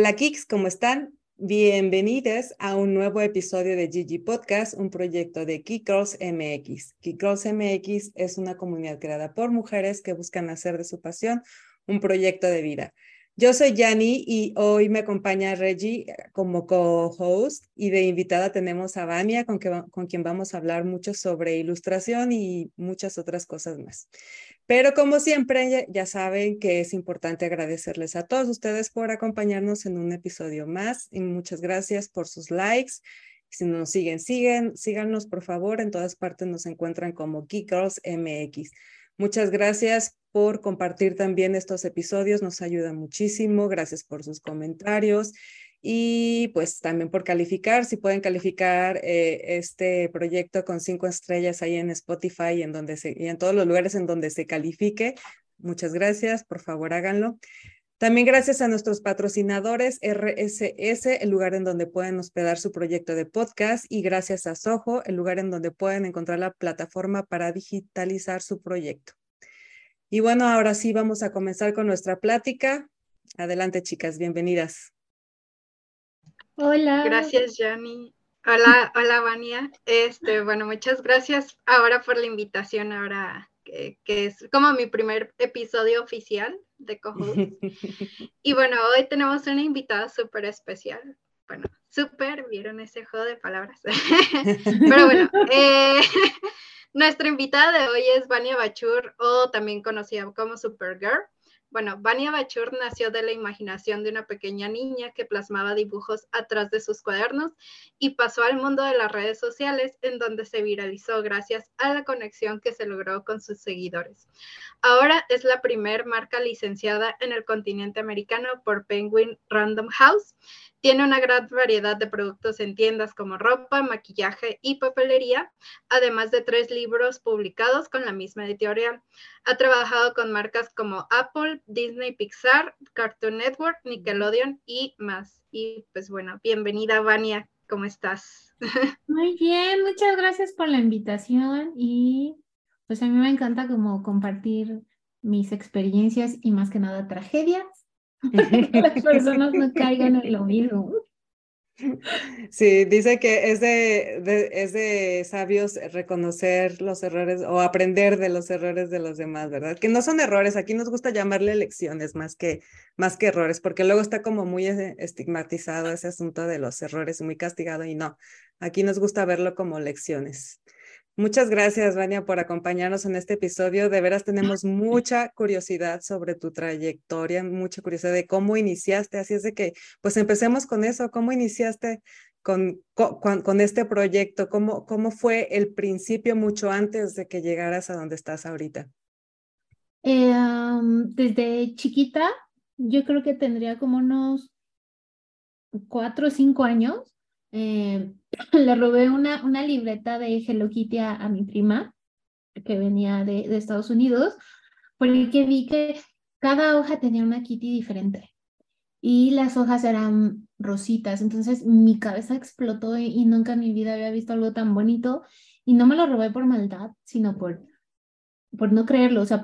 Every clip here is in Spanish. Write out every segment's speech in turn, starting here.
Hola Kicks, ¿cómo están? Bienvenidos a un nuevo episodio de Gigi Podcast, un proyecto de Kick MX. Kick MX es una comunidad creada por mujeres que buscan hacer de su pasión un proyecto de vida. Yo soy Yani y hoy me acompaña Reggie como co-host y de invitada tenemos a Vania con, con quien vamos a hablar mucho sobre ilustración y muchas otras cosas más. Pero como siempre, ya saben que es importante agradecerles a todos ustedes por acompañarnos en un episodio más y muchas gracias por sus likes. Si nos siguen, siguen, síganos por favor. En todas partes nos encuentran como Geek Girls MX. Muchas gracias por compartir también estos episodios, nos ayuda muchísimo. Gracias por sus comentarios y pues también por calificar, si pueden calificar eh, este proyecto con cinco estrellas ahí en Spotify en, donde y en todos los lugares en donde se califique. Muchas gracias, por favor háganlo. También gracias a nuestros patrocinadores RSS, el lugar en donde pueden hospedar su proyecto de podcast, y gracias a Soho, el lugar en donde pueden encontrar la plataforma para digitalizar su proyecto. Y bueno, ahora sí vamos a comenzar con nuestra plática. Adelante, chicas, bienvenidas. Hola. Gracias, Jani. Hola, hola, Vania. Este, bueno, muchas gracias ahora por la invitación, ahora que, que es como mi primer episodio oficial de Cohost. Y bueno, hoy tenemos una invitada súper especial. Bueno, súper, vieron ese juego de palabras. Pero bueno, eh, nuestra invitada de hoy es Vania Bachur, o también conocida como Supergirl. Bueno, Vania Bachur nació de la imaginación de una pequeña niña que plasmaba dibujos atrás de sus cuadernos y pasó al mundo de las redes sociales en donde se viralizó gracias a la conexión que se logró con sus seguidores. Ahora es la primer marca licenciada en el continente americano por Penguin Random House tiene una gran variedad de productos en tiendas como ropa, maquillaje y papelería, además de tres libros publicados con la misma editorial. Ha trabajado con marcas como Apple, Disney, Pixar, Cartoon Network, Nickelodeon y más. Y pues bueno, bienvenida Vania, ¿cómo estás? Muy bien, muchas gracias por la invitación y pues a mí me encanta como compartir mis experiencias y más que nada tragedias las personas no caigan en lo mismo. Sí, dice que es de, es de sabios reconocer los errores o aprender de los errores de los demás, ¿verdad? Que no son errores, aquí nos gusta llamarle lecciones más que, más que errores, porque luego está como muy estigmatizado ese asunto de los errores, muy castigado y no, aquí nos gusta verlo como lecciones. Muchas gracias, Vania, por acompañarnos en este episodio. De veras tenemos mucha curiosidad sobre tu trayectoria, mucha curiosidad de cómo iniciaste. Así es de que, pues empecemos con eso. ¿Cómo iniciaste con, con, este proyecto? ¿Cómo, ¿Cómo fue el principio mucho antes de que llegaras a donde estás ahorita? Eh, desde chiquita, yo creo que tendría como unos cuatro o cinco años. Eh, le robé una, una libreta de Hello Kitty a, mi prima, que venía de, Estados Unidos, porque vi que cada hoja tenía una Kitty diferente y las hojas eran rositas. Entonces mi cabeza explotó y, nunca en mi vida había visto algo tan bonito. Y no me lo robé por maldad, sino por, por no creerlo. O sea,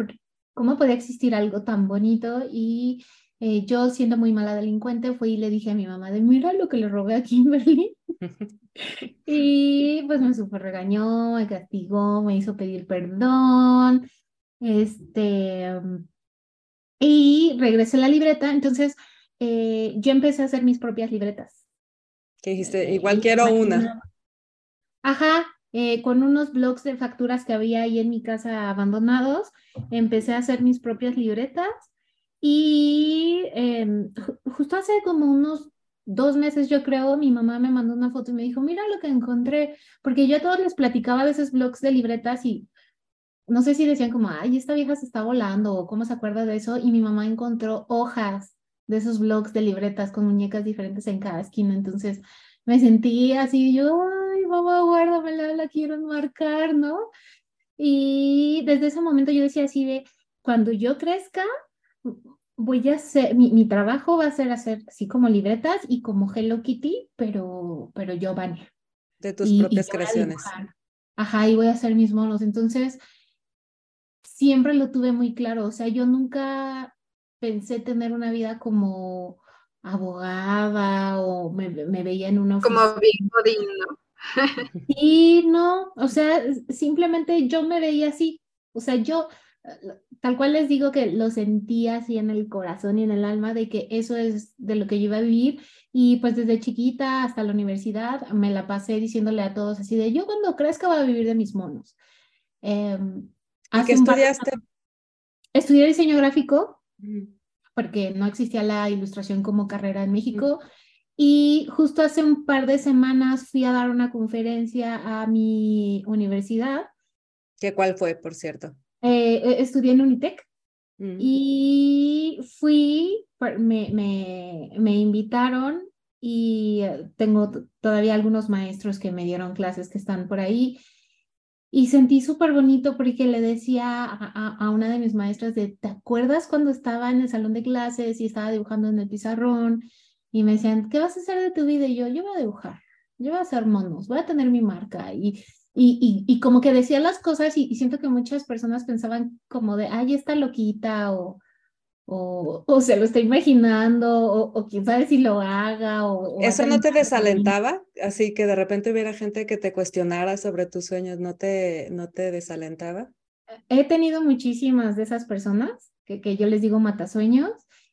¿cómo podía existir algo tan bonito? Y eh, yo, siendo muy mala delincuente, fui y le dije a mi mamá de, mira lo que le robé a Kimberly. y pues me super regañó, me castigó, me hizo pedir perdón. Este, y regresé la libreta. Entonces, eh, yo empecé a hacer mis propias libretas. ¿Qué dijiste? Eh, Igual quiero una. Ajá, con unos blogs de facturas que había ahí en mi casa abandonados, empecé a hacer mis propias libretas y em, justo hace como unos dos meses, yo creo, mi mamá me mandó una foto y me dijo, mira lo que encontré, porque yo a todos les platicaba a veces blogs de libretas y no sé si decían como, ay, esta vieja se está volando o cómo se acuerda de eso, y mi mamá encontró hojas de esos blogs de libretas con muñecas diferentes en cada esquina, entonces me sentí así, yo, ay, mamá, guárdamela, la quiero enmarcar, ¿no? Y desde ese momento yo decía así de, cuando yo crezca, voy a hacer, mi, trabajo va a ser hacer así como libretas y como Hello Kitty, pero, pero yo, Vania. De tus propias creaciones. Ajá, y voy a hacer mis monos. Entonces, siempre lo tuve muy claro. O sea, yo nunca pensé tener una vida como, abogada o me, veía en una Como Big ¿no? Sí, no, o sea, simplemente yo me veía así, o sea, yo tal cual les digo que lo sentía así en el corazón y en el alma de que eso es de lo que yo iba a vivir y pues desde chiquita hasta la universidad me la pasé diciéndole a todos así de yo cuando crezca voy a vivir de mis monos. Eh, ¿Qué estudiaste? Estudié diseño gráfico porque no existía la ilustración como carrera en México. Y justo hace un par de semanas fui a dar una conferencia a mi universidad. ¿Qué cuál fue, por cierto? Eh, e, estudié en Unitec mm. y fui, me, me, me, invitaron y eh, tengo todavía algunos maestros que me dieron clases que están por ahí. Y sentí súper bonito porque le decía a, a, una de mis maestras de, ¿te acuerdas cuando estaba en el salón de clases y estaba dibujando en el pizarrón? Y me decían, ¿qué vas a hacer de tu vida? Y yo, yo voy a dibujar, yo voy a hacer monos, voy a tener mi marca. Y y, y, como que decía las cosas y, siento que muchas personas pensaban como de, ay, está loquita o, o, o se lo está imaginando o, o, quién sabe si lo haga. O, ¿Eso no te desalentaba? Así que de repente hubiera gente que te cuestionara sobre tus sueños, ¿no te, no te desalentaba? He tenido muchísimas de esas personas que, que yo les digo matasueños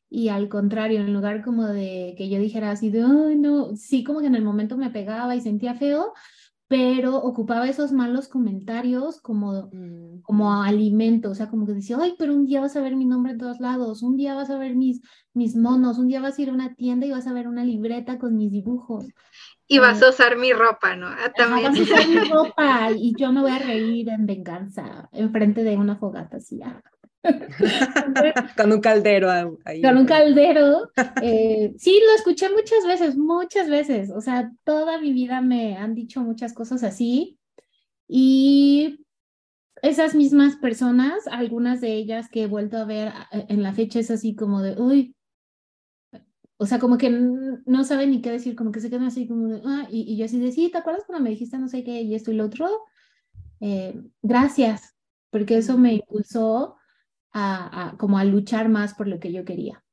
y al contrario, en lugar como de que yo dijera así de, ay, no, sí como que en el momento me pegaba y sentía feo, pero ocupaba esos malos comentarios como, mm. como alimento, o sea, como que decía, ay, pero un día vas a ver mi nombre en todos lados, un día vas a ver mis, mis monos, un día vas a ir a una tienda y vas a ver una libreta con mis dibujos. Y vas eh, a usar mi ropa, ¿no? Ah, también. Vas a usar mi ropa y yo me voy a reír en venganza, enfrente de una fogata así. Ah. con un caldero ahí. Con un caldero. Eh, sí, lo escuché muchas veces, muchas veces. O sea, toda mi vida me han dicho muchas cosas así. Y esas mismas personas, algunas de ellas que he vuelto a ver en la fecha, es así como de, uy, o sea, como que no saben ni qué decir, como que se quedan así como de, ah, y, yo así de, sí, ¿te acuerdas cuando me dijiste no sé qué y esto y lo otro? Eh, gracias, porque eso me impulsó a, como a luchar más por lo que yo quería.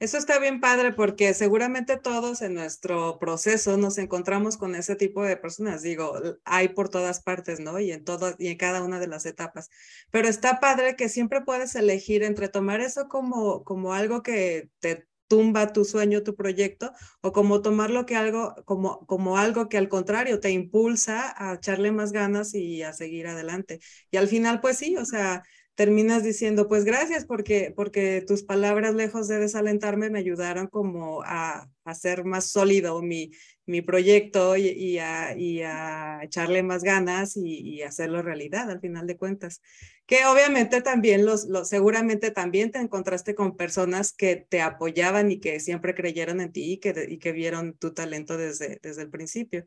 Eso está bien padre porque seguramente todos en nuestro proceso nos encontramos con ese tipo de personas. Digo, hay por todas partes, ¿no? Y en todo, y en cada una de las etapas. Pero está padre que siempre puedes elegir entre tomar eso como, como algo que te tumba tu sueño, tu proyecto, o como tomarlo que algo, como, como algo que al contrario te impulsa a echarle más ganas y a seguir adelante. Y al final, pues sí, o sea, terminas diciendo, pues gracias porque, porque tus palabras, lejos de desalentarme, me ayudaron como a, hacer más sólido mi, mi proyecto y, a, y, a, echarle más ganas y, hacerlo realidad al final de cuentas. Que obviamente también los, los, seguramente también te encontraste con personas que te apoyaban y que siempre creyeron en ti y que, y que vieron tu talento desde, desde el principio.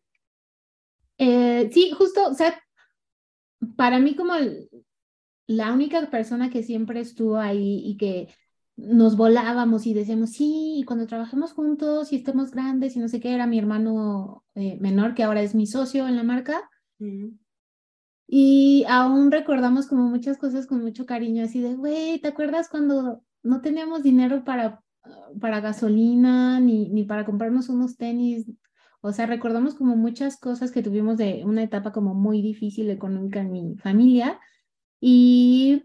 Eh, sí, justo, o sea, para mí como el, la única persona que siempre estuvo ahí y que nos volábamos y decíamos, sí, cuando trabajemos juntos y estemos grandes y no sé qué, era mi hermano eh, menor, que ahora es mi socio en la marca. Y aún recordamos como muchas cosas con mucho cariño, así de, güey, ¿te acuerdas cuando no teníamos dinero para, para gasolina ni, ni para comprarnos unos tenis? O sea, recordamos como muchas cosas que tuvimos de una etapa como muy difícil económica en mi familia y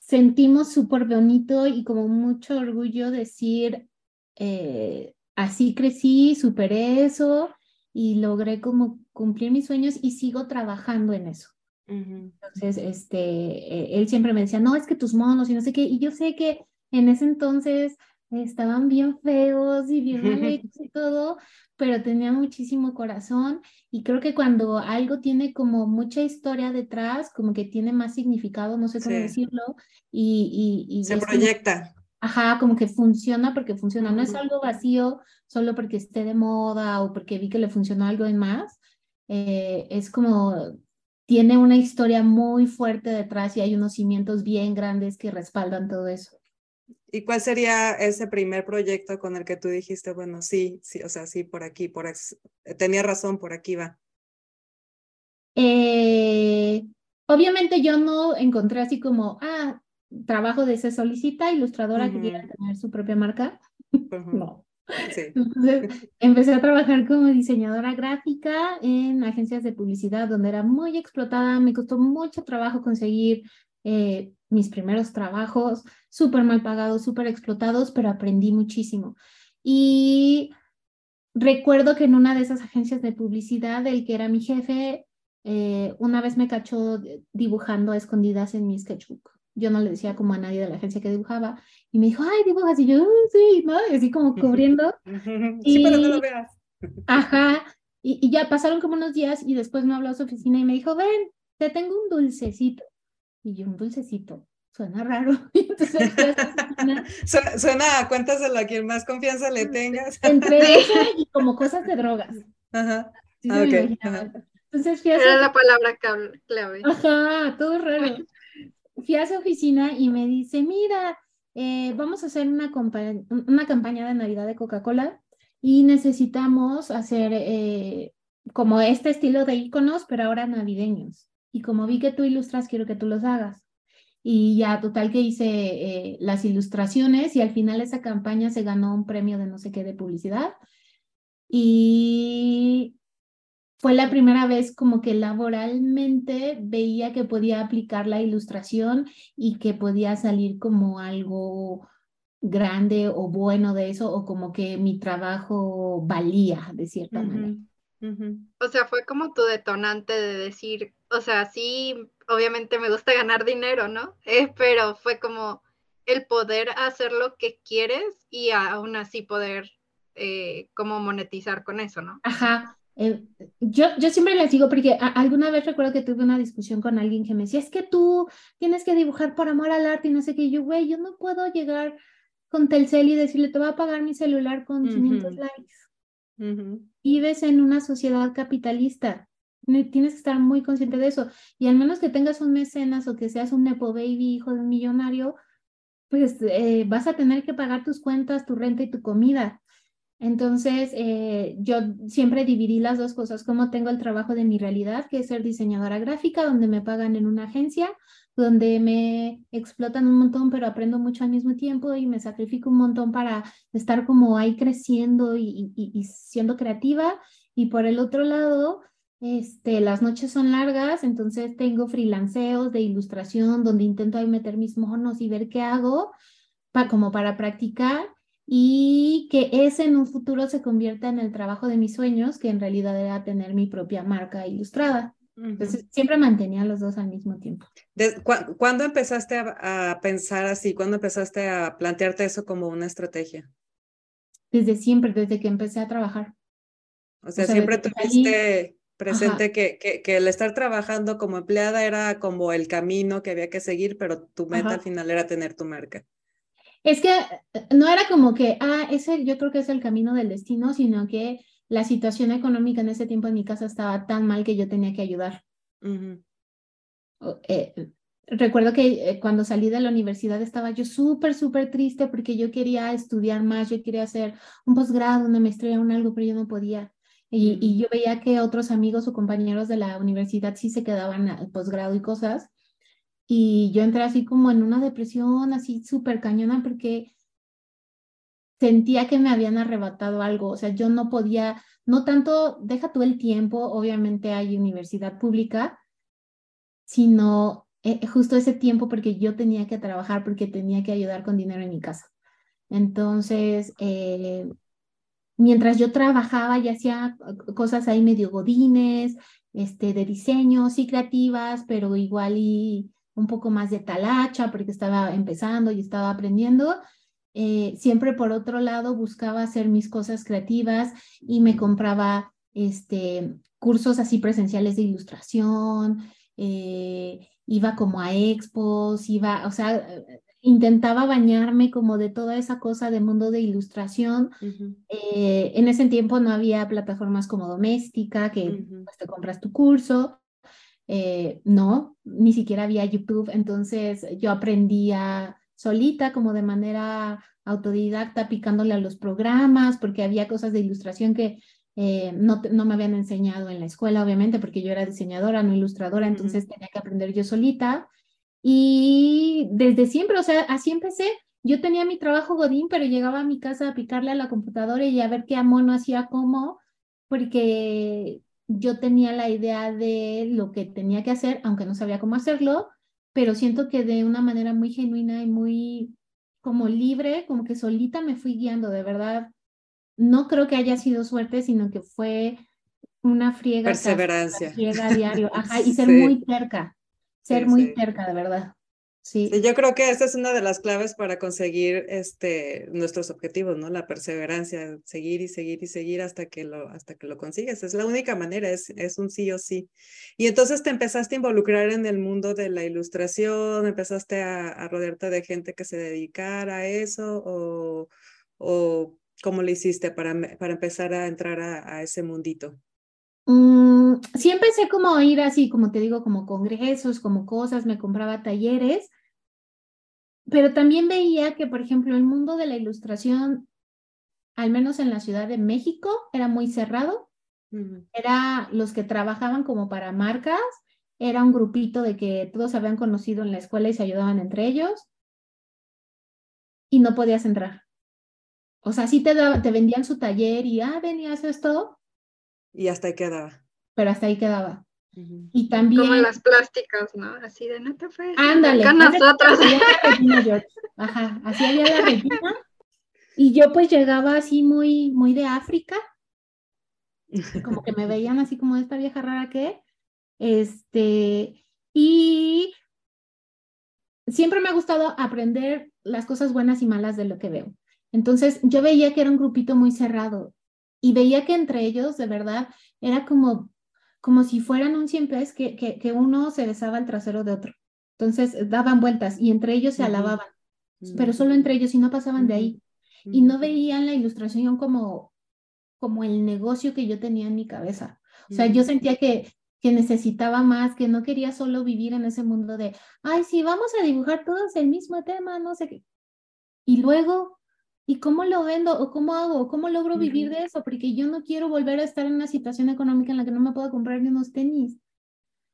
sentimos súper bonito y como mucho orgullo decir, eh, así crecí, superé eso y logré como cumplir mis sueños y sigo trabajando en eso. Entonces, este, eh, él siempre me decía, no, es que tus monos y no sé qué, y yo sé que en ese entonces estaban bien feos y bien mal y todo, pero tenía muchísimo corazón y creo que cuando algo tiene como mucha historia detrás, como que tiene más significado, no sé cómo decirlo, y... y, Se proyecta. ajá, como que funciona porque funciona, no es algo vacío solo porque esté de moda o porque vi que le funcionó algo en más, eh, es como tiene una historia muy fuerte detrás y hay unos cimientos bien grandes que respaldan todo eso. ¿Y cuál sería ese primer proyecto con el que tú dijiste, bueno, sí, sí, o sea, sí, por aquí, por tenía razón, por aquí va? Eh, obviamente yo no encontré así como, ah, trabajo de se solicita, ilustradora que quiera tener su propia marca. no. Entonces, empecé a trabajar como diseñadora gráfica en agencias de publicidad donde era muy explotada, me costó mucho trabajo conseguir eh, mis primeros trabajos, súper mal pagados, súper explotados, pero aprendí muchísimo. Y recuerdo que en una de esas agencias de publicidad, el que era mi jefe, eh, una vez me cachó dibujando a escondidas en mi sketchbook. Yo no le decía como a nadie de la agencia que dibujaba. Y me dijo, ay, dibujas. Y yo, sí, ¿no? Y así como cubriendo. sí, pero no lo veas. Ajá. Y, y, ya pasaron como unos días y después me habló a su oficina y me dijo, ven, te tengo un dulcecito. Y yo, un dulcecito. Suena raro. Entonces, suena, suena, cuéntaselo a quien más confianza le tengas. Entre eso y como cosas de drogas. Ajá. Sí, ah, okay. Entonces fui a Era la palabra clave. Ajá, todo raro. Fui a su oficina y me dice, mira, eh, vamos a hacer una, una campaña de Navidad de Coca-Cola y necesitamos hacer eh, como este estilo de iconos, pero ahora navideños. Y como vi que tú ilustras, quiero que tú los hagas. Y ya, total que hice eh, las ilustraciones y al final esa campaña se ganó un premio de no sé qué de publicidad. Y fue la primera vez como que laboralmente veía que podía aplicar la ilustración y que podía salir como algo grande o bueno de eso o como que mi trabajo valía de cierta manera. O sea, fue como tu detonante de decir, o sea, sí, obviamente me gusta ganar dinero, ¿no? Eh, pero fue como el poder hacer lo que quieres y aún así poder eh, como monetizar con eso, ¿no? Ajá, eh, yo, yo siempre les digo, porque alguna vez recuerdo que tuve una discusión con alguien que me decía, es que tú tienes que dibujar por amor al arte y no sé qué. yo, güey, yo no puedo llegar con Telcel y decirle, te voy a pagar mi celular con 500 likes. Vives en una sociedad capitalista. Tienes que estar muy consciente de eso. Y al menos que tengas un mecenas o que seas un Nepo Baby, hijo de un millonario, pues eh, vas a tener que pagar tus cuentas, tu renta y tu comida. Entonces, eh, yo siempre dividí las dos cosas, como tengo el trabajo de mi realidad, que es ser diseñadora gráfica, donde me pagan en una agencia, donde me explotan un montón, pero aprendo mucho al mismo tiempo y me sacrifico un montón para estar como ahí creciendo y, y siendo creativa. Y por el otro lado, este, las noches son largas, entonces tengo freelanceos de ilustración donde intento ahí meter mis monos y ver qué hago, para, como para practicar y que ese en un futuro se convierta en el trabajo de mis sueños, que en realidad era tener mi propia marca ilustrada. Entonces, siempre mantenía los dos al mismo tiempo. ¿Cuándo empezaste a, pensar así? ¿Cuándo empezaste a plantearte eso como una estrategia? Desde siempre, desde que empecé a trabajar. O sea, siempre tuviste presente que, que, que, el estar trabajando como empleada era como el camino que había que seguir, pero tu meta al final era tener tu marca. Es que eh, no era como que, ah, ese yo creo que es el camino del destino, sino que la situación económica en ese tiempo en mi casa estaba tan mal que yo tenía que ayudar. Eh, recuerdo que eh, cuando salí de la universidad estaba yo súper, súper triste porque yo quería estudiar más, yo quería hacer un posgrado, una maestría, un algo, pero yo no podía. Y, y, yo veía que otros amigos o compañeros de la universidad sí se quedaban al posgrado y cosas. Y yo entré así como en una depresión así súper cañona porque sentía que me habían arrebatado algo, o sea, yo no podía, no tanto, deja tú el tiempo, obviamente hay universidad pública, sino eh, justo ese tiempo porque yo tenía que trabajar, porque tenía que ayudar con dinero en mi casa. Entonces, eh, mientras yo trabajaba y hacía cosas ahí medio godines, este, de diseño, sí creativas, pero igual y un poco más de talacha porque estaba empezando y estaba aprendiendo. Eh, siempre por otro lado buscaba hacer mis cosas creativas y me compraba este, cursos así presenciales de ilustración, eh, iba como a expos, iba, o sea, intentaba bañarme como de toda esa cosa de mundo de ilustración. Eh, en ese tiempo no había plataformas como Doméstica, que pues, te compras tu curso. No, ni siquiera había YouTube, entonces yo aprendía solita, como de manera autodidacta, picándole a los programas, porque había cosas de ilustración que eh, no, no, me habían enseñado en la escuela, obviamente, porque yo era diseñadora, no ilustradora, entonces tenía que aprender yo solita. Y desde siempre, o sea, así empecé. yo tenía mi trabajo Godín, pero llegaba a mi casa a picarle a la computadora y a ver qué mono hacía cómo, porque yo tenía la idea de lo que tenía que hacer, aunque no sabía cómo hacerlo, pero siento que de una manera muy genuina y muy como libre, como que solita me fui guiando, de verdad. No creo que haya sido suerte, sino que fue una friega. Perseverancia. Friega diario, ajá, y ser muy cerca, ser muy cerca, de verdad. Sí. Yo creo que esa es una de las claves para conseguir este, nuestros objetivos, ¿no? La perseverancia, seguir y seguir y seguir hasta que lo, hasta que lo consigues. Es la única manera, es, es un sí o sí. Y entonces te empezaste a involucrar en el mundo de la ilustración, empezaste a, a rodearte de gente que se dedicara a eso o, o cómo le hiciste para, para empezar a entrar a, a ese mundito. Mm, sí empecé como a ir así, como te digo, como congresos, como cosas, me compraba talleres, pero también veía que, por ejemplo, el mundo de la ilustración, al menos en la Ciudad de México, era muy cerrado. Era los que trabajaban como para marcas, era un grupito de que todos se habían conocido en la escuela y se ayudaban entre ellos, y no podías entrar. O sea, sí te, te vendían su taller y, ah, venías esto, y hasta ahí quedaba. Pero hasta ahí quedaba. Y también. Como las plásticas, ¿no? Así de no te fue. Ándale. Acá nosotros. Ajá, así había la retina. Y yo pues llegaba así muy, muy de África. Como que me veían así como esta vieja rara que. Este. Y siempre me ha gustado aprender las cosas buenas y malas de lo que veo. Entonces yo veía que era un grupito muy cerrado y veía que entre ellos, de verdad, era como, como si fueran un siempre que, que, que uno se besaba el trasero de otro. Entonces daban vueltas y entre ellos se alababan, pero solo entre ellos y no pasaban de ahí. Y no veían la ilustración como, como el negocio que yo tenía en mi cabeza. O sea, yo sentía que, que necesitaba más, que no quería solo vivir en ese mundo de, ay, sí, vamos a dibujar todos el mismo tema, no sé qué. Y luego, ¿Y cómo lo vendo? ¿O cómo hago? ¿Cómo logro vivir de eso? Porque yo no quiero volver a estar en una situación económica en la que no me puedo comprar ni unos tenis.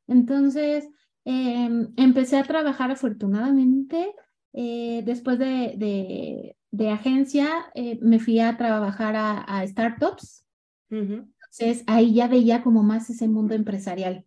Entonces, em, empecé a trabajar afortunadamente. Eh, después de, de, agencia, eh, me fui a trabajar a, startups. Entonces, ahí ya veía como más ese mundo empresarial,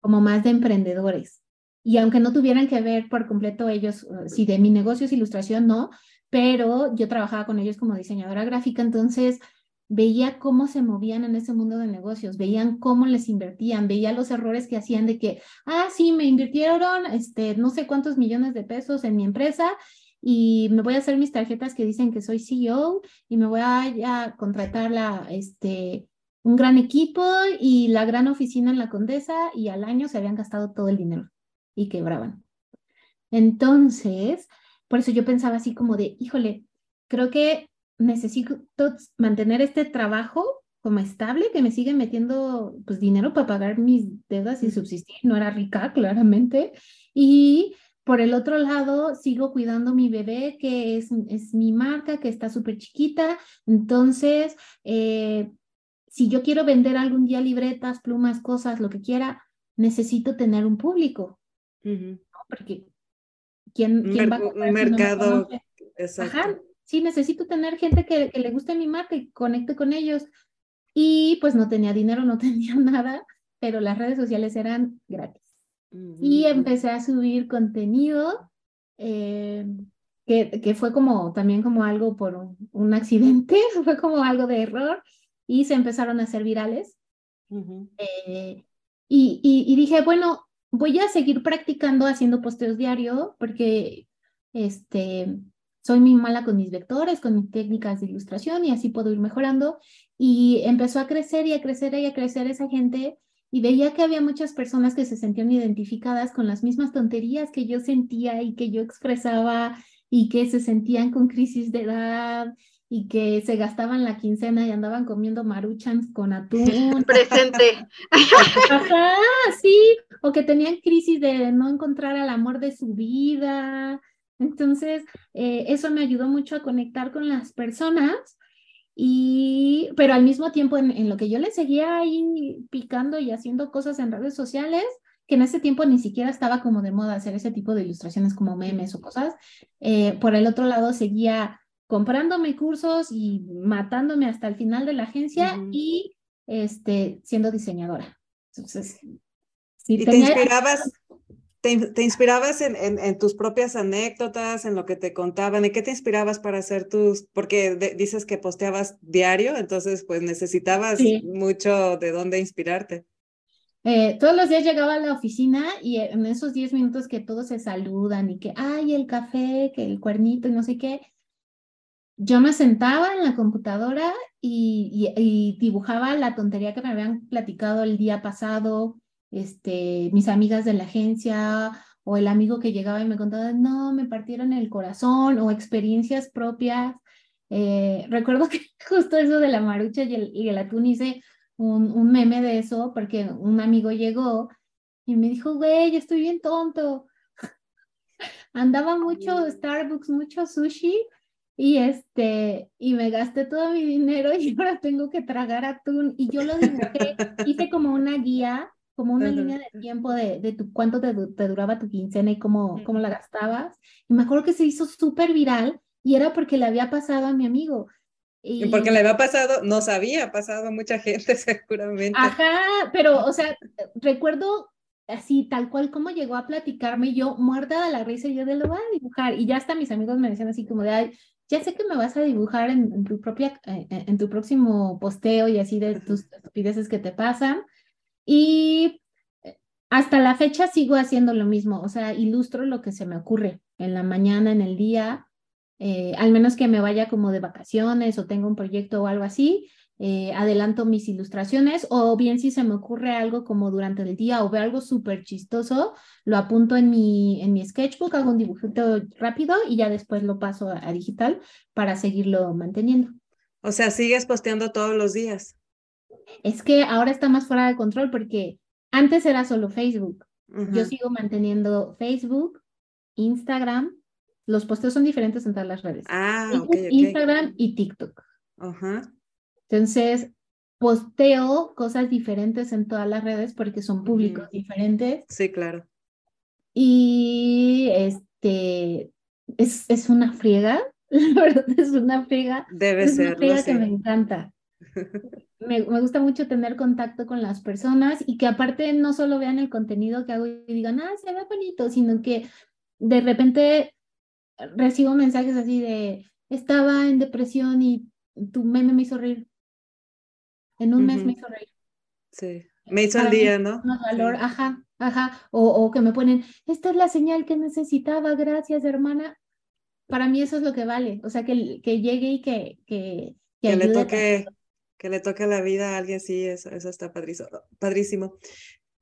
como más de emprendedores. Y aunque no tuvieran que ver por completo ellos, si de mi negocio es ilustración, no, pero yo trabajaba con ellos como diseñadora gráfica, entonces veía cómo se movían en ese mundo de negocios, veían cómo les invertían, veía los errores que hacían de que, ah, sí, me invirtieron este, no sé cuántos millones de pesos en mi empresa y me voy a hacer mis tarjetas que dicen que soy CEO y me voy a, a contratar la, este, un gran equipo y la gran oficina en la Condesa y al año se habían gastado todo el dinero y quebraban. Entonces, por eso yo pensaba así como de, híjole, creo que necesito mantener este trabajo como estable, que me sigue metiendo pues dinero para pagar mis deudas y subsistir. No era rica, claramente. Y por el otro lado, sigo cuidando mi bebé, que es, es mi marca, que está súper chiquita. Entonces, eh, si yo quiero vender algún día libretas, plumas, cosas, lo que quiera, necesito tener un público. Porque ¿Quién, quién va a comprar un mercado. Ajá, sí, necesito tener gente que, que, le guste mi marca y conecte con ellos. Y pues no tenía dinero, no tenía nada, pero las redes sociales eran gratis. Y empecé a subir contenido, eh, que, que, fue como también como algo por un, accidente, fue como algo de error, y se empezaron a hacer virales. Eh, y, y, y, dije, bueno, voy a seguir practicando haciendo posteos diario porque este, soy muy mala con mis vectores, con mis técnicas de ilustración y así puedo ir mejorando. Y empezó a crecer y a crecer y a crecer esa gente y veía que había muchas personas que se sentían identificadas con las mismas tonterías que yo sentía y que yo expresaba y que se sentían con crisis de edad y que se gastaban la quincena y andaban comiendo maruchans con atún. Presente. Ajá, sí, o que tenían crisis de no encontrar el amor de su vida. Entonces, eh, eso me ayudó mucho a conectar con las personas. Y, pero al mismo tiempo, en, en lo que yo les seguía ahí picando y haciendo cosas en redes sociales, que en ese tiempo ni siquiera estaba como de moda hacer ese tipo de ilustraciones como memes o cosas. Eh, por el otro lado, seguía comprándome cursos y matándome hasta el final de la agencia y este, siendo diseñadora. Entonces, ¿Y te inspirabas, te, inspirabas en, en, tus propias anécdotas, en lo que te contaban? ¿En qué te inspirabas para hacer tus, porque dices que posteabas diario, entonces pues necesitabas mucho de dónde inspirarte? Eh, todos los días llegaba a la oficina y en esos 10 minutos que todos se saludan y que, ay, el café, que el cuernito y no sé qué, yo me sentaba en la computadora y, y, dibujaba la tontería que me habían platicado el día pasado, este, mis amigas de la agencia o el amigo que llegaba y me contaba, no, me partieron el corazón o experiencias propias. Eh, recuerdo que justo eso de la marucha y el, y el atún hice un, un meme de eso porque un amigo llegó y me dijo, güey, estoy bien tonto. Andaba mucho Starbucks, mucho sushi y este, y me gasté todo mi dinero y ahora tengo que tragar atún. Y yo lo dibujé, hice como una guía, como una línea de tiempo de, de tu, cuánto te, te, duraba tu quincena y cómo, cómo la gastabas. Y me acuerdo que se hizo súper viral y era porque le había pasado a mi amigo. Y... Porque le había pasado, no sabía, pasado a mucha gente seguramente. Ajá, pero, o sea, recuerdo así, tal cual como llegó a platicarme, yo muerta de la risa, y yo de lo voy a dibujar. Y ya hasta mis amigos me decían así como de, ay, ya sé que me vas a dibujar en, tu propia, eh, en tu próximo posteo y así de tus estupideces que te pasan. Y eh, hasta la fecha sigo haciendo lo mismo, o sea, ilustro lo que se me ocurre en la mañana, en el día, eh, al menos que me vaya como de vacaciones o tengo un proyecto o algo así, eh, adelanto mis ilustraciones o bien si se me ocurre algo como durante el día o veo algo súper chistoso, lo apunto en mi, en mi sketchbook, hago un dibujito rápido y ya después lo paso a, digital para seguirlo manteniendo. O sea, sigues posteando todos los días. Es que ahora está más fuera de control porque antes era solo Facebook. Yo sigo manteniendo Facebook, Instagram, los posteos son diferentes en todas las redes. Ah, Instagram y TikTok. Ajá. Entonces, posteo cosas diferentes en todas las redes porque son públicos diferentes. Sí, claro. Y este es, es una friega, la verdad es una friega. Debe es ser. Una friega que me encanta. me, me, gusta mucho tener contacto con las personas y que aparte no solo vean el contenido que hago y digan, ah, se ve bonito, sino que de repente recibo mensajes así de, estaba en depresión y tu meme me hizo reír. En un mes me hizo reír. Sí, me hizo el día, ¿no? valor, ajá, ajá. O, o, que me ponen, esta es la señal que necesitaba, gracias, hermana. Para mí eso es lo que vale. O sea, que, que llegue y que, que, que, le toque, que le toque la vida a alguien, sí, eso, eso está padrísimo.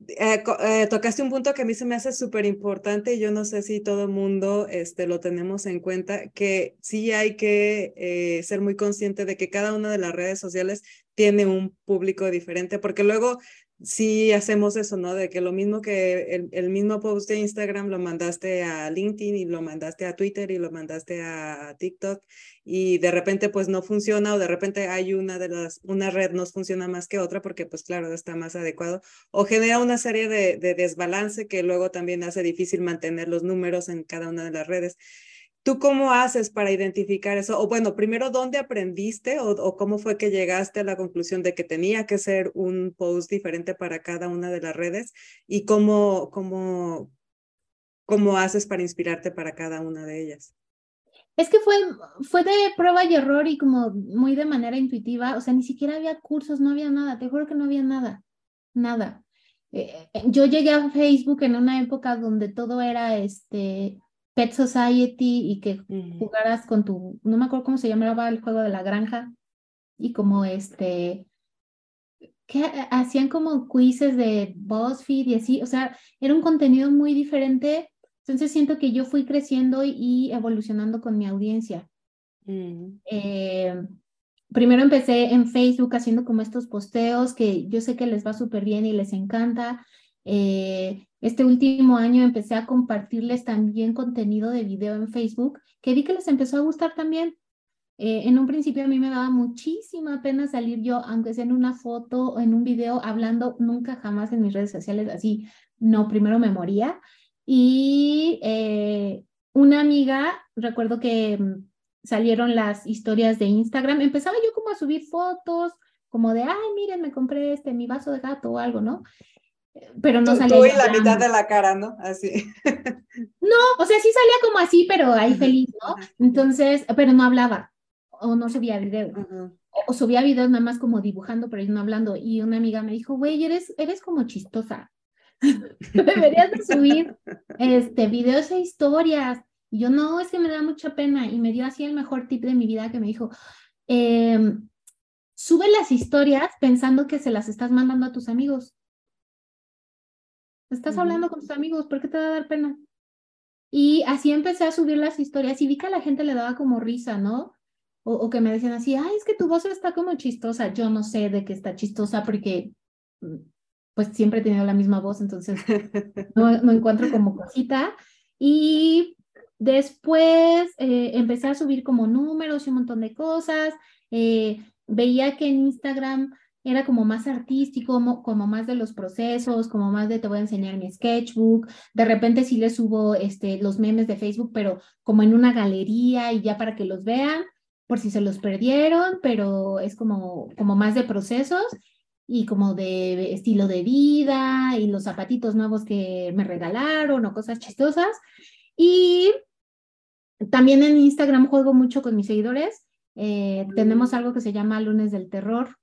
Eh, eh, tocaste un punto que a mí se me hace súper importante y yo no sé si todo el mundo este, lo tenemos en cuenta, que sí hay que eh, ser muy consciente de que cada una de las redes sociales tiene un público diferente, porque luego sí hacemos eso, ¿no? De que lo mismo que el, el, mismo post de Instagram lo mandaste a LinkedIn y lo mandaste a Twitter y lo mandaste a TikTok y de repente pues no funciona o de repente hay una de las, una red no funciona más que otra porque pues claro, está más adecuado o genera una serie de desbalance que luego también hace difícil mantener los números en cada una de las redes. ¿Tú cómo haces para identificar eso? O bueno, primero, ¿dónde aprendiste o, cómo fue que llegaste a la conclusión de que tenía que ser un post diferente para cada una de las redes? ¿Y cómo, cómo, cómo haces para inspirarte para cada una de ellas? Es que fue, fue de prueba y error y como muy de manera intuitiva, o sea, ni siquiera había cursos, no había nada, te juro que no había nada, nada. Eh, eh, yo llegué a Facebook en una época donde todo era este Pet Society y que jugaras con tu, no me acuerdo cómo se llamaba el juego de la granja, y como este, que hacían como quizzes de BuzzFeed y así, o sea, era un contenido muy diferente, entonces siento que yo fui creciendo y evolucionando con mi audiencia. Eh, primero empecé en Facebook haciendo como estos posteos que yo sé que les va súper bien y les encanta. Eh, este último año empecé a compartirles también contenido de video en Facebook, que vi que les empezó a gustar también. eh, en un principio a mí me daba muchísima pena salir yo, aunque sea en una foto o en un video, hablando nunca jamás en mis redes sociales, así, no, primero me moría. Y eh, una amiga, recuerdo que mm, salieron las historias de Instagram, empezaba yo como a subir fotos, como de, ay, miren, me compré este, mi vaso de gato o algo, ¿no? Pero no salía. Tú y la mitad de la cara, ¿no? Así. No, o sea, sí salía como así, pero ahí feliz, ¿no? Entonces, pero no hablaba o no subía video. o, subía videos nada más como dibujando, pero no hablando. Y una amiga me dijo, güey, eres, eres como chistosa. Deberías de subir este, videos e historias. Y yo, no, es que me da mucha pena. Y me dio así el mejor tip de mi vida que me dijo, em, sube las historias pensando que se las estás mandando a tus amigos. Estás hablando con tus amigos, ¿por qué te va a dar pena? Y así empecé a subir las historias y vi que a la gente le daba como risa, ¿no? o, que me decían así, ay, es que tu voz está como chistosa. Yo no sé de qué está chistosa porque mm, pues siempre he tenido la misma voz, entonces no, no encuentro como cosita. Y después eh, empecé a subir como números y un montón de cosas. Eh, veía que en Instagram era como más artístico, como, como, más de los procesos, como más de te voy a enseñar mi sketchbook. De repente sí les subo este, los memes de Facebook, pero como en una galería y ya para que los vean por si se los perdieron, pero es como, como más de procesos y como de estilo de vida y los zapatitos nuevos que me regalaron o cosas chistosas. Y también en Instagram juego mucho con mis seguidores. Eh, tenemos algo que se llama Lunes del Terror,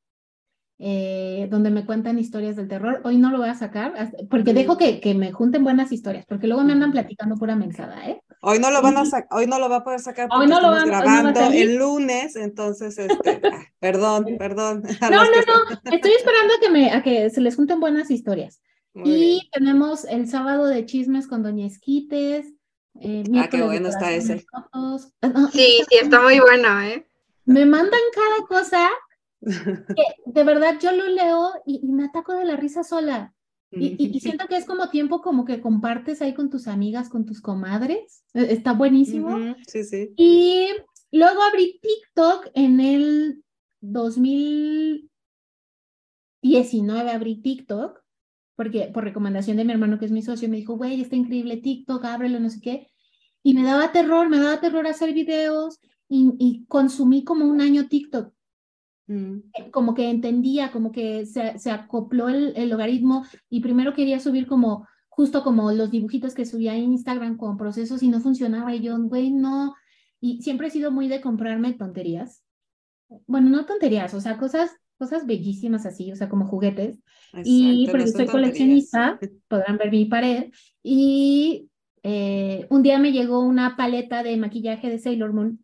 eh, donde me cuentan historias del terror. Hoy no lo voy a sacar porque dejo que, que me junten buenas historias, porque luego me andan platicando pura mensada, ¿eh? Hoy no lo van a hoy no lo va a poder sacar porque hoy no lo grabando el lunes, entonces este, ah, perdón, perdón. No, no, no, estoy esperando a que me a que se les junten buenas historias. y tenemos el sábado de chismes con Doña Esquites. Eh, ah, qué bueno está ese. Sí, sí, está muy bueno, ¿eh? Me mandan cada cosa que de verdad yo lo leo y me ataco de la risa sola. Y, siento que es como tiempo como que compartes ahí con tus amigas, con tus comadres. E, está buenísimo. Sí, sí. Y luego abrí TikTok en el 2019, abrí TikTok, porque por recomendación de mi hermano, que es mi socio, me dijo, güey, está increíble TikTok, ábrelo, no sé qué. Y me daba terror, me daba terror hacer videos y consumí como un año TikTok. Mm. Eh, como que entendía, como que se, se acopló el, el, logaritmo y primero quería subir como, justo como los dibujitos que subía en Instagram con procesos y no funcionaba y yo, güey, no. Y siempre he sido muy de comprarme tonterías. Bueno, no tonterías, o sea, cosas, cosas bellísimas así, o sea, como juguetes. y porque soy coleccionista, podrán ver mi pared. Y eh, un día me llegó una paleta de maquillaje de Sailor Moon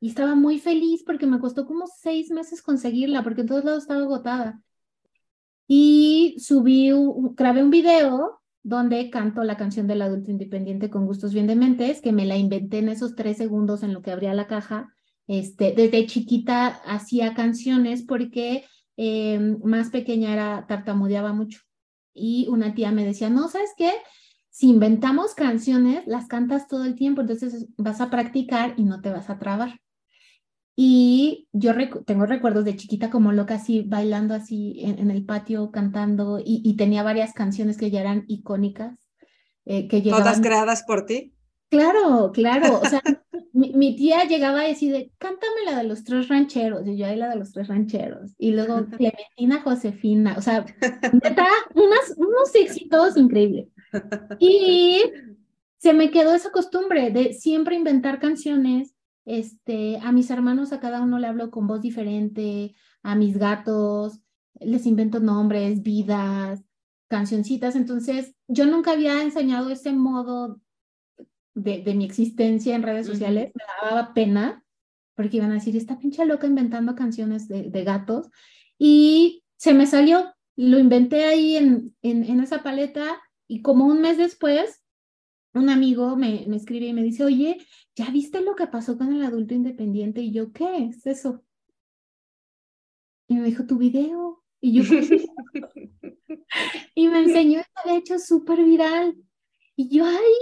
y estaba muy feliz porque me costó como seis meses conseguirla, porque en todos lados estaba agotada. Y subí, grabé un video donde canto la canción del adulto independiente con gustos bien dementes, que me la inventé en esos tres segundos en lo que abría la caja. Este, desde chiquita hacía canciones porque eh, más pequeña era, tartamudeaba mucho. Y una tía me decía, no, ¿sabes qué? Si inventamos canciones, las cantas todo el tiempo, entonces vas a practicar y no te vas a trabar. Y yo tengo recuerdos de chiquita como loca, así bailando así en, el patio, cantando, y, tenía varias canciones que ya eran icónicas. Eh, que ¿Todas creadas por ti? Claro, claro. O sea, mi, tía llegaba y decía, cántame la de los tres rancheros, y yo ahí la de los tres rancheros. Y luego Clementina Josefina, o sea, neta, unas, unos éxitos increíbles. Y se me quedó esa costumbre de siempre inventar canciones este, a mis hermanos, a cada uno le hablo con voz diferente, a mis gatos, les invento nombres, vidas, cancioncitas. Entonces, yo nunca había enseñado ese modo de, de mi existencia en redes sociales. Me daba pena porque iban a decir, esta pinche loca inventando canciones de, de gatos. Y se me salió, lo inventé ahí en, en, en esa paleta y como un mes después un amigo me, me, escribe y me dice, oye, ¿ya viste lo que pasó con el adulto independiente? Y yo, ¿qué es eso? Y me dijo, tu video. Y yo, y me enseñó, de hecho súper viral. Y yo, ay,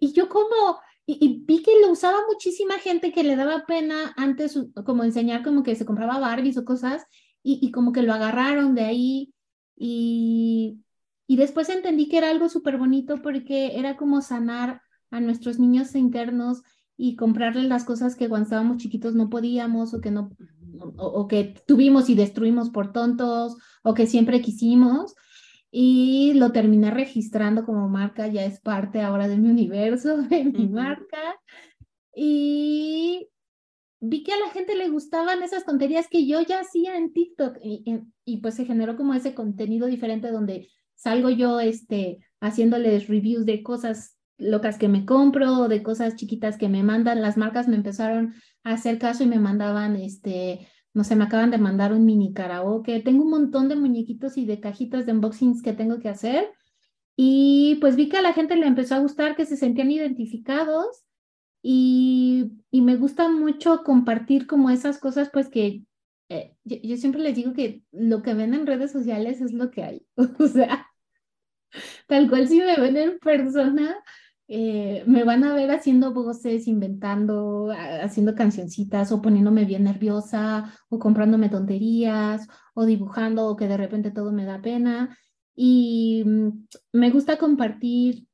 y yo como, y, vi que lo usaba muchísima gente que le daba pena antes como enseñar como que se compraba Barbies o cosas y, y como que lo agarraron de ahí y, y después entendí que era algo súper bonito porque era como sanar a nuestros niños internos y comprarles las cosas que cuando estábamos chiquitos no podíamos o que no o, que tuvimos y destruimos por tontos o que siempre quisimos y lo terminé registrando como marca, ya es parte ahora de mi universo, de mi marca. Y vi que a la gente le gustaban esas tonterías que yo ya hacía en TikTok y, y, pues se generó como ese contenido diferente donde salgo yo este, haciéndoles reviews de cosas locas que me compro de cosas chiquitas que me mandan. Las marcas me empezaron a hacer caso y me mandaban este no sé, me acaban de mandar un mini karaoke. Tengo un montón de muñequitos y de cajitas de unboxings que tengo que hacer. Y pues vi que a la gente le empezó a gustar, que se sentían identificados. Y, y me gusta mucho compartir como esas cosas, pues que eh, yo, yo, siempre les digo que lo que ven en redes sociales es lo que hay. o sea, tal cual si me ven en persona, eh, me van a ver haciendo voces, inventando, haciendo cancioncitas o poniéndome bien nerviosa o comprándome tonterías o dibujando o que de repente todo me da pena. Y mm, me gusta compartir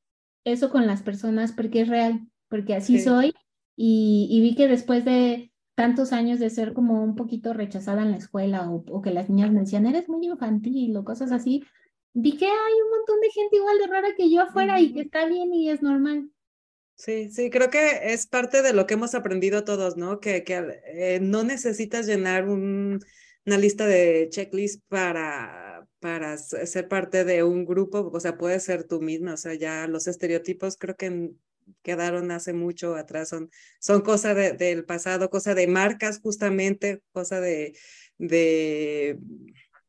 eso con las personas porque es real, porque así soy. Y, y, vi que después de tantos años de ser como un poquito rechazada en la escuela o, o que las niñas me decían, eres muy infantil o cosas así, vi que hay un montón de gente igual de rara que yo afuera y que está bien y es normal. Sí, sí, creo que es parte de lo que hemos aprendido todos, ¿no? Que, que eh, no necesitas llenar un, una lista de checklist para, para ser parte de un grupo, o sea, puedes ser tú misma, o sea, ya los estereotipos creo que quedaron hace mucho atrás, son, son cosa de, del pasado, cosa de marcas justamente, cosa de, de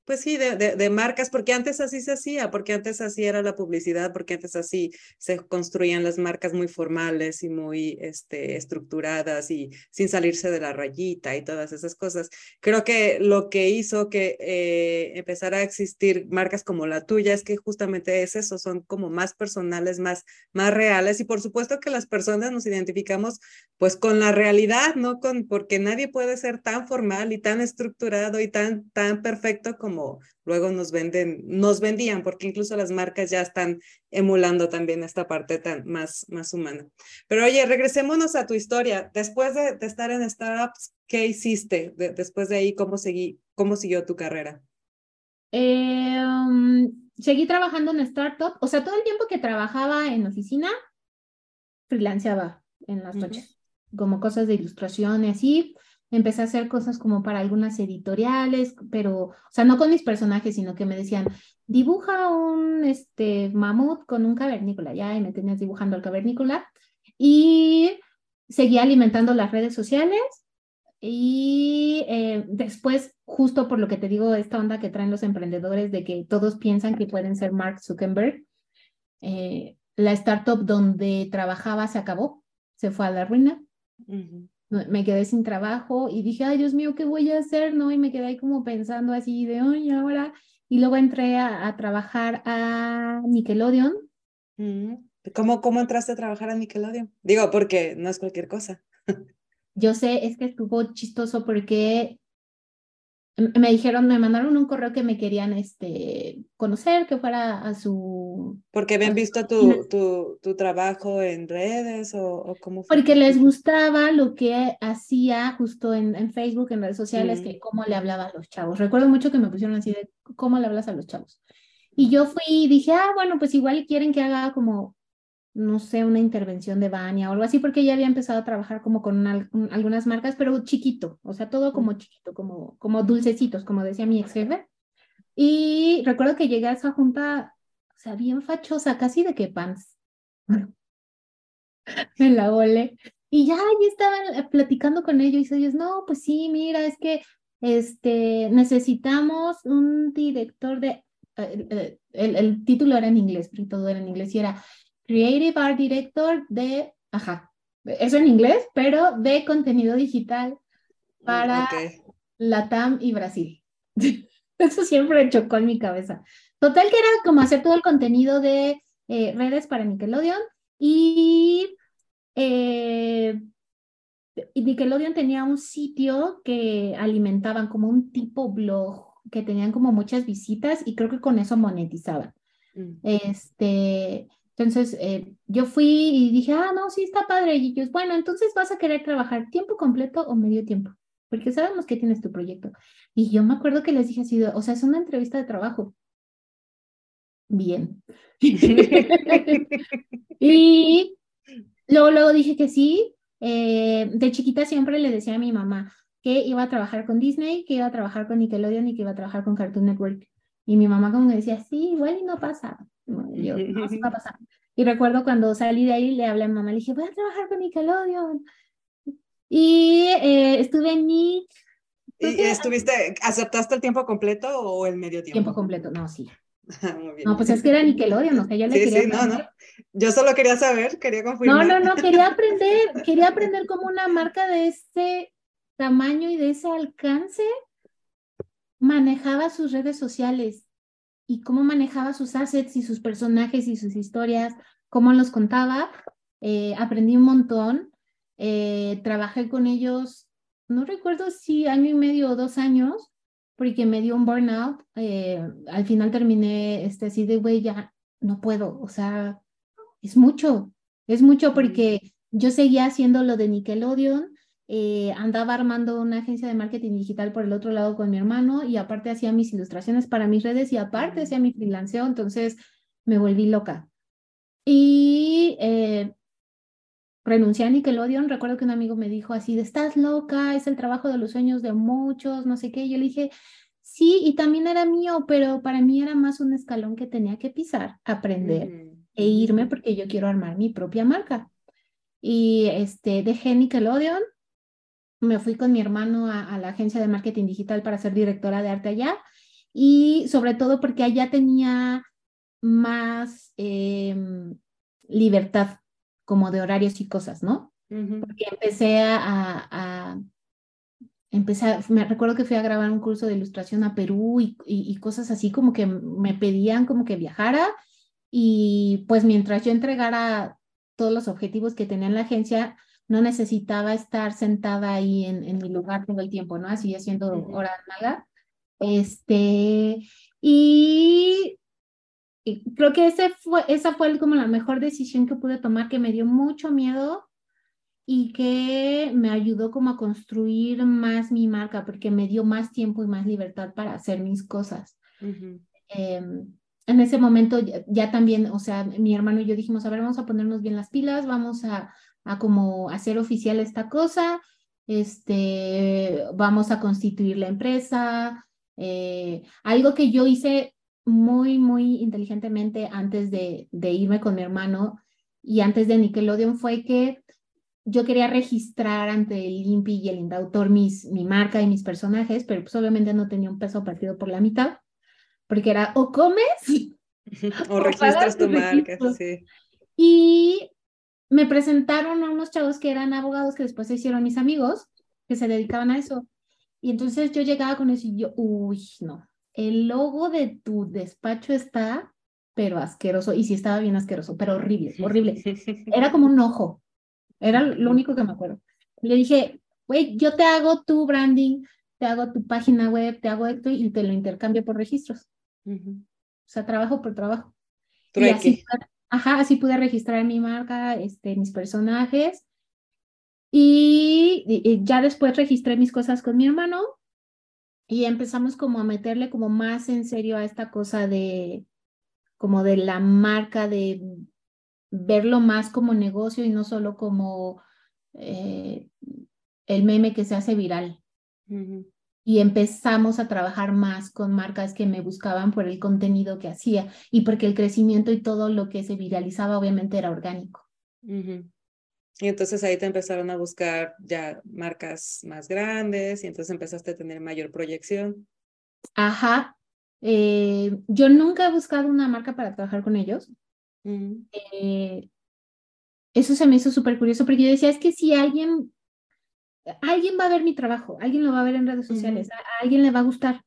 pues sí, de, de, marcas, porque antes así se hacía, porque antes así era la publicidad, porque antes así se construían las marcas muy formales y muy este, estructuradas y sin salirse de la rayita y todas esas cosas. Creo que lo que hizo que eh, empezara a existir marcas como la tuya es que justamente es eso, son como más personales, más, más reales y por supuesto que las personas nos identificamos pues con la realidad, ¿no? Con, porque nadie puede ser tan formal y tan estructurado y tan, tan perfecto como luego nos venden, nos vendían, porque incluso las marcas ya están emulando también esta parte tan más, más humana. Pero oye, regresémonos a tu historia. Después de, estar en startups, ¿qué hiciste? después de ahí, ¿cómo, seguí, ¿cómo siguió tu carrera? Eh, um, seguí trabajando en startup, o sea, todo el tiempo que trabajaba en oficina, freelanceaba en las noches, como cosas de ilustración y así empecé a hacer cosas como para algunas editoriales, pero, o sea, no con mis personajes, sino que me decían, dibuja un este, mamut con un cavernícola, ya, y me tenías dibujando el cavernícola, y seguía alimentando las redes sociales, y eh, después, justo por lo que te digo, esta onda que traen los emprendedores de que todos piensan que pueden ser Mark Zuckerberg, eh, la startup donde trabajaba se acabó, se fue a la ruina me quedé sin trabajo y dije, ay Dios mío, ¿qué voy a hacer? ¿No? Y me quedé ahí como pensando así de, hoy ahora. Y luego entré a, trabajar a Nickelodeon. Mm, ¿Cómo, ¿Cómo entraste a trabajar a Nickelodeon? Digo, porque no es cualquier cosa. Yo sé, es que estuvo chistoso porque me dijeron, me mandaron un correo que me querían este, conocer, que fuera a su... Porque habían visto tu, tu, tu, trabajo en redes o, o cómo fue? Porque les gustaba lo que hacía justo en, en Facebook, en redes sociales, que cómo le hablaba a los chavos. Recuerdo mucho que me pusieron así de, ¿cómo le hablas a los chavos? Y yo fui y dije, ah, bueno, pues igual quieren que haga como no sé, una intervención de Bania o algo así, porque ya había empezado a trabajar como con algunas marcas, pero chiquito, o sea, todo como chiquito, como, como dulcecitos, como decía mi ex jefe. Y recuerdo que llegué a esa junta, o sea, bien fachosa, casi de que pants. en la ole. Y ya, ya estaban platicando con ellos y ellos, no, pues sí, mira, es que este, necesitamos un director de, eh, eh, el, el, título era en inglés, pero todo era en inglés y era Creative Art Director de, ajá, eso en inglés, pero de contenido digital para Latam y Brasil. Eso siempre chocó en mi cabeza. Total que era como hacer todo el contenido de eh, redes para Nickelodeon y eh, Nickelodeon tenía un sitio que alimentaban como un tipo blog, que tenían como muchas visitas y creo que con eso monetizaban. Mm. Este, entonces eh, yo fui y dije, ah, no, sí está padre. Y ellos, bueno, entonces vas a querer trabajar tiempo completo o medio tiempo, porque sabemos que tienes tu proyecto. Y yo me acuerdo que les dije así, o sea, es una entrevista de trabajo. Bien. y luego, luego dije que sí. Eh, de chiquita siempre le decía a mi mamá que iba a trabajar con Disney, que iba a trabajar con Nickelodeon y que iba a trabajar con Cartoon Network. Y mi mamá como me decía, sí, igual y no pasa. Yo, no, va a pasar. Y recuerdo cuando salí de ahí, le hablé a mi mamá, le dije, voy a trabajar con Nickelodeon. Y eh, estuve en Nick. ¿Y estuviste, aceptaste el tiempo completo o el medio tiempo? Tiempo completo, no, sí. No, pues es que era Nickelodeon, o sea, yo le quería sí, no, no. Yo solo quería saber, quería confirmar. No, no, no, quería aprender, quería aprender cómo una marca de ese tamaño y de ese alcance manejaba sus redes sociales y cómo manejaba sus assets y sus personajes y sus historias, cómo los contaba. Eh, aprendí un montón. Eh, trabajé con ellos, no recuerdo si año y medio o dos años, porque me dio un burnout. Eh, al final terminé este, así de, güey, ya no puedo, o sea, es mucho, es mucho porque yo seguía haciendo lo de Nickelodeon, eh, andaba armando una agencia de marketing digital por el otro lado con mi hermano y aparte hacía mis ilustraciones para mis redes y aparte hacía mi freelanceo, entonces me volví loca. Y eh, renuncié a Nickelodeon, recuerdo que un amigo me dijo así, de, estás loca, es el trabajo de los sueños de muchos, no sé qué, yo le dije, sí, y también era mío, pero para mí era más un escalón que tenía que pisar, aprender e irme porque yo quiero armar mi propia marca. Y este, dejé Nickelodeon, me fui con mi hermano a, la agencia de marketing digital para ser directora de arte allá y sobre todo porque allá tenía más em, libertad como de horarios y cosas, ¿no? Porque empecé a, a, empecé, me recuerdo que fui a grabar un curso de ilustración a Perú y, y, cosas así como que me pedían como que viajara y pues mientras yo entregara todos los objetivos que tenía en la agencia, no necesitaba estar sentada ahí en, en mi lugar todo el tiempo, ¿no? Así haciendo horas nada. Este, y creo que ese fue, esa fue como la mejor decisión que pude tomar, que me dio mucho miedo y que me ayudó como a construir más mi marca, porque me dio más tiempo y más libertad para hacer mis cosas. Em, en ese momento ya, también, o sea, mi hermano y yo dijimos, a ver, vamos a ponernos bien las pilas, vamos a, a como hacer oficial esta cosa, este, vamos a constituir la empresa. Eh, algo que yo hice muy, muy inteligentemente antes de, de irme con mi hermano y antes de Nickelodeon fue que yo quería registrar ante el INPI y el Indautor mis, mi marca y mis personajes, pero pues obviamente no tenía un peso partido por la mitad, porque era o comes o, registras tu marca, sí. Y me presentaron a unos chavos que eran abogados que después se hicieron mis amigos, que se dedicaban a eso. Y entonces yo llegaba con eso y yo, uy, no, el logo de tu despacho está, pero asqueroso, y sí estaba bien asqueroso, pero horrible, horrible. Era como un ojo, era lo único que me acuerdo. Le dije, güey, yo te hago tu branding, te hago tu página web, te hago esto y te lo intercambio por registros. O sea, trabajo por trabajo. Y así, ajá, así pude registrar mi marca, este, mis personajes. y ya después registré mis cosas con mi hermano y empezamos como a meterle como más en serio a esta cosa de como de la marca, de verlo más como negocio y no solo como eh, el meme que se hace viral. Y empezamos a trabajar más con marcas que me buscaban por el contenido que hacía y porque el crecimiento y todo lo que se viralizaba obviamente era orgánico. Y entonces ahí te empezaron a buscar ya marcas más grandes y entonces empezaste a tener mayor proyección. Ajá. Eh, yo nunca he buscado una marca para trabajar con ellos. Eh, eso se me hizo súper curioso porque yo decía, es que si alguien, alguien va a ver mi trabajo, alguien lo va a ver en redes sociales, a, alguien le va a gustar.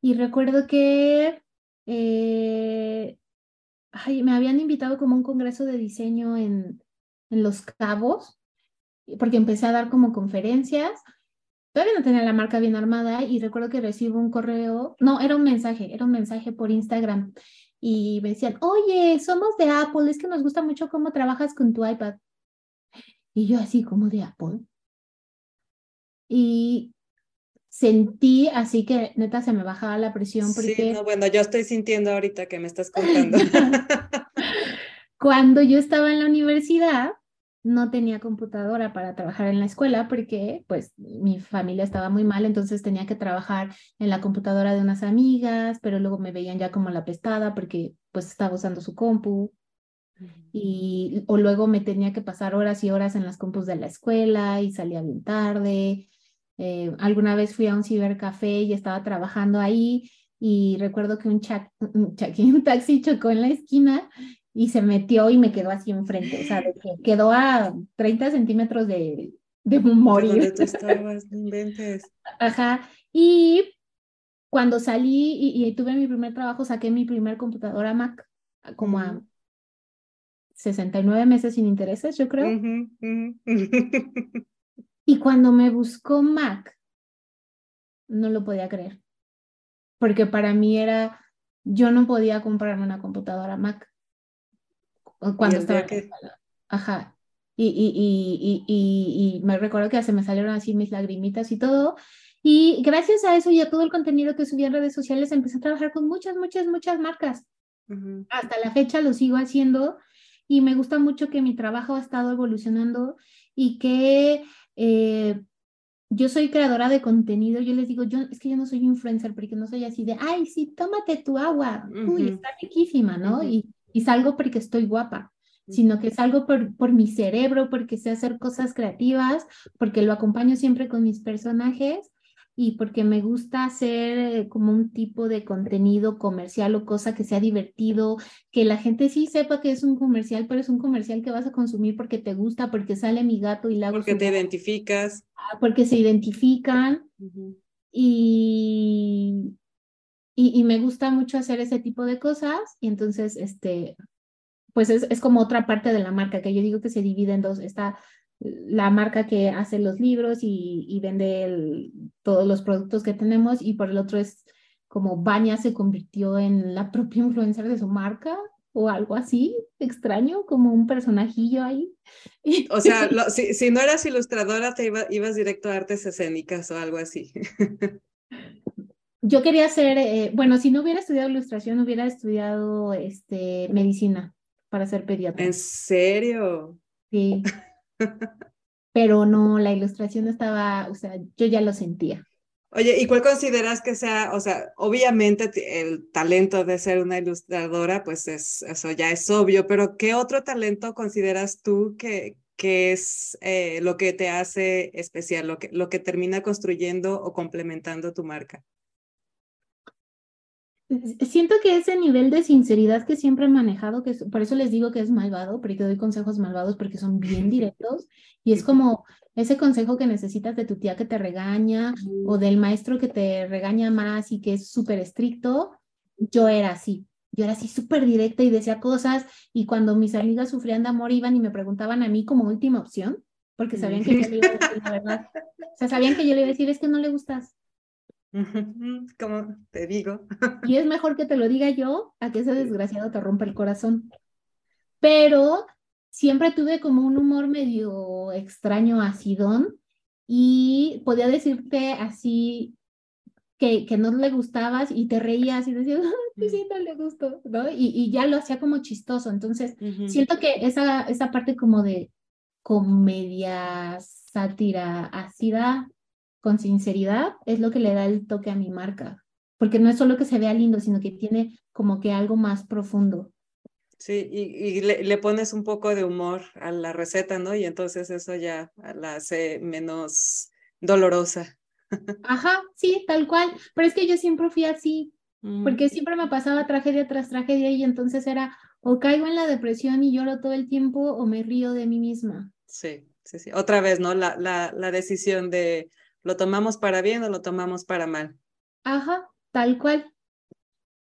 Y recuerdo que eh, ay, me habían invitado como a un congreso de diseño en, en Los Cabos, porque empecé a dar como conferencias. Todavía no tenía la marca bien armada y recuerdo que recibo un correo, no, era un mensaje, era un mensaje por Instagram y me decían, oye, somos de Apple, es que nos gusta mucho cómo trabajas con tu iPad. Y yo así como de Apple. Y sentí así que neta se me bajaba la presión porque... Sí, no, bueno, yo estoy sintiendo ahorita que me estás contando. Cuando yo estaba en la universidad, no tenía computadora para trabajar en la escuela porque pues mi familia estaba muy mal, entonces tenía que trabajar en la computadora de unas amigas, pero luego me veían ya como la pestada porque pues estaba usando su compu. Y, o luego me tenía que pasar horas y horas en las compus de la escuela y salía bien tarde. Eh, alguna vez fui a un cibercafé y estaba trabajando ahí y recuerdo que un, un, un taxi chocó en la esquina y se metió y me quedó así enfrente, o sea, de que quedó a 30 centímetros de, de morir. tú estabas, no inventes. Ajá, y cuando salí y, tuve mi primer trabajo, saqué mi primer computadora Mac, como a 69 meses sin intereses, yo creo. Y cuando me buscó Mac, no lo podía creer, porque para mí era, yo no podía comprarme una computadora Mac cuando estaba que... Ajá. Y, y, y, y, me recuerdo que se me salieron así mis lagrimitas y todo. Y gracias a eso y a todo el contenido que subí en redes sociales, empecé a trabajar con muchas, muchas, muchas marcas. Hasta la fecha lo sigo haciendo y me gusta mucho que mi trabajo ha estado evolucionando y que eh, yo soy creadora de contenido. Yo les digo, yo es que yo no soy influencer porque no soy así de, ay, sí, tómate tu agua. Uy, está riquísima, ¿no? y, y salgo porque estoy guapa, sino que salgo por, por mi cerebro, porque sé hacer cosas creativas, porque lo acompaño siempre con mis personajes y porque me gusta hacer eh, como un tipo de contenido comercial o cosa que sea divertido, que la gente sí sepa que es un comercial, pero es un comercial que vas a consumir porque te gusta, porque sale mi gato y la Porque te identificas. Ah, porque se identifican. Y, y, me gusta mucho hacer ese tipo de cosas y entonces, este, pues es, es como otra parte de la marca que yo digo que se divide en dos. Está la marca que hace los libros y, y vende todos los productos que tenemos y por el otro es como Baña se convirtió en la propia influencer de su marca o algo así extraño, como un personajillo ahí. O sea, si, si, no eras ilustradora, te iba, ibas directo a artes escénicas o algo así. yo quería hacer, eh, bueno, si no hubiera estudiado ilustración, hubiera estudiado este, medicina para ser pediatra. ¿En serio? Sí. Pero no, la ilustración estaba, o sea, yo ya lo sentía. Oye, ¿y cuál consideras que sea, o sea, obviamente el talento de ser una ilustradora, pues es, eso ya es obvio, pero ¿qué otro talento consideras tú que, que es eh, lo que te hace especial, lo que, lo que termina construyendo o complementando tu marca? Siento que ese nivel de sinceridad que siempre he manejado, que por eso les digo que es malvado, porque doy consejos malvados porque son bien directos y es como ese consejo que necesitas de tu tía que te regaña o del maestro que te regaña más y que es súper estricto. Yo era así, yo era así súper directa y decía cosas y cuando mis amigas sufrían de amor iban y me preguntaban a mí como última opción, porque sabían que yo le iba a decir la verdad. O sea, sabían que yo le iba a decir, es que no le gustas. Como te digo. Y es mejor que te lo diga yo a que ese desgraciado te rompa el corazón. Pero siempre tuve como un humor medio extraño, acidón, y podía decirte así que, que no le gustabas y te reías y decías, sí, sí, no le gustó, ¿no? Y, y ya lo hacía como chistoso. Entonces, siento que esa, esa parte como de comedia, sátira, ácida, con sinceridad es lo que le da el toque a mi marca, porque no es solo que se vea lindo, sino que tiene como que algo más profundo. Sí, y, le, pones un poco de humor a la receta, ¿no? Y entonces eso ya la hace menos dolorosa. Ajá, sí, tal cual. Pero es que yo siempre fui así, mm. porque siempre me pasaba tragedia tras tragedia y entonces era o caigo en la depresión y lloro todo el tiempo o me río de mí misma. Sí, sí, sí. Otra vez, ¿no? La, la, la decisión de ¿Lo tomamos para bien o lo tomamos para mal? Ajá, tal cual.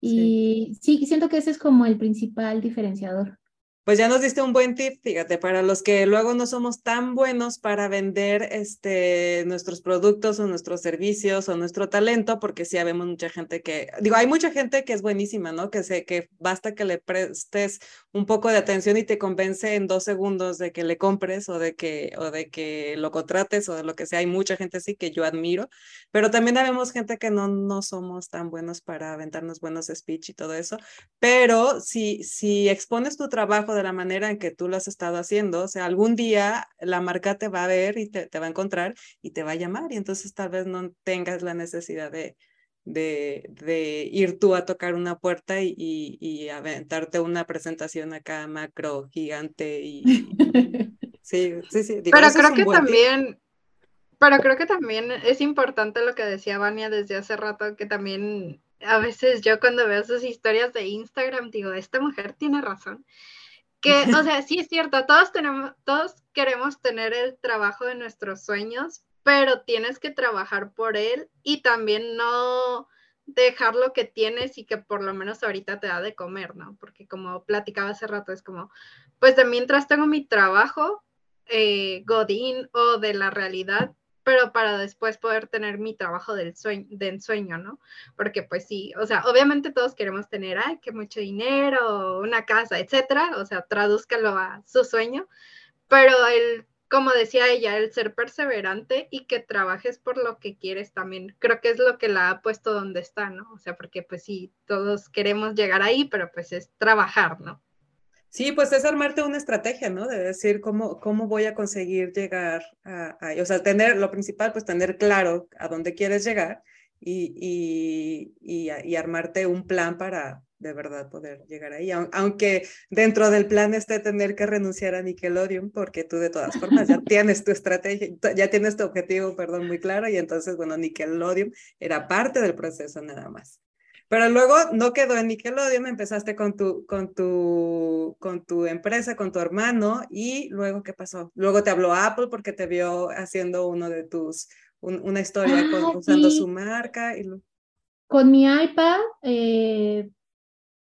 Y sí. siento que ese es como el principal diferenciador. Pues ya nos diste un buen tip, fíjate, para los que luego no somos tan buenos para vender este, nuestros productos o nuestros servicios o nuestro talento, porque sí habemos mucha gente que, digo, hay mucha gente que es buenísima, ¿no? Que, sé que basta que le prestes un poco de atención y te convence en dos segundos de que le compres o de que, o de que lo contrates o de lo que sea. Hay mucha gente así que yo admiro, pero también habemos gente que no, no somos tan buenos para aventarnos buenos speech y todo eso. Pero si, si expones tu trabajo, de la manera en que tú lo has estado haciendo, o sea, algún día la marca te va a ver y te, te va a encontrar y te va a llamar y entonces tal vez no tengas la necesidad de, de, de, ir tú a tocar una puerta y, y, aventarte una presentación acá macro gigante y, sí, sí, sí. pero creo que también, pero creo que también es importante lo que decía Vania desde hace rato, que también a veces yo cuando veo sus historias de Instagram digo, esta mujer tiene razón. Que, o sea, sí es cierto, todos tenemos, todos queremos tener el trabajo de nuestros sueños, pero tienes que trabajar por él y también no dejar lo que tienes y que por lo menos ahorita te da de comer, ¿no? Porque como platicaba hace rato, es como, pues de mientras tengo mi trabajo, eh, Godín o de la realidad, pero para después poder tener mi trabajo del sueño, de ensueño, ¿no? Porque pues sí, o sea, obviamente todos queremos tener, ay, que mucho dinero, una casa, etcétera, o sea, tradúzcalo a su sueño, pero el, como decía ella, el ser perseverante y que trabajes por lo que quieres también, creo que es lo que la ha puesto donde está, ¿no? O sea, porque pues sí, todos queremos llegar ahí, pero pues es trabajar, ¿no? Sí, pues es armarte una estrategia, ¿no? De decir cómo, cómo voy a conseguir llegar a, o sea, tener, lo principal, pues tener claro a dónde quieres llegar y, y, y, armarte un plan para de verdad poder llegar ahí. Aunque dentro del plan esté tener que renunciar a Nickelodeon, porque tú de todas formas ya tienes tu estrategia, ya tienes tu objetivo, perdón, muy claro, y entonces, bueno, Nickelodeon era parte del proceso nada más. Pero luego no quedó en Nickelodeon, empezaste con tu, con tu, con tu empresa, con tu hermano, y luego, ¿qué pasó? Luego te habló Apple porque te vio haciendo uno de tus, una historia ah, usando su marca. Y Con mi iPad, eh,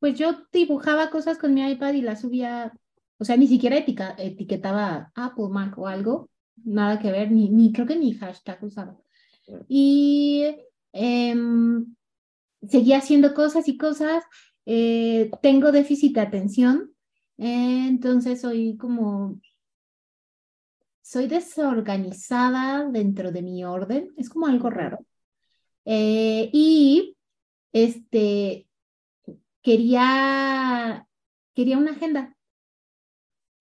pues yo dibujaba cosas con mi iPad y las subía, o sea, ni siquiera etiquetaba Apple Mac o algo, nada que ver, ni, ni creo que ni hashtag usaba. Y em, seguía haciendo cosas y cosas. Eh, tengo déficit de atención, entonces soy como, soy desorganizada dentro de mi orden, es como algo raro. Eh, y este, quería, quería una agenda,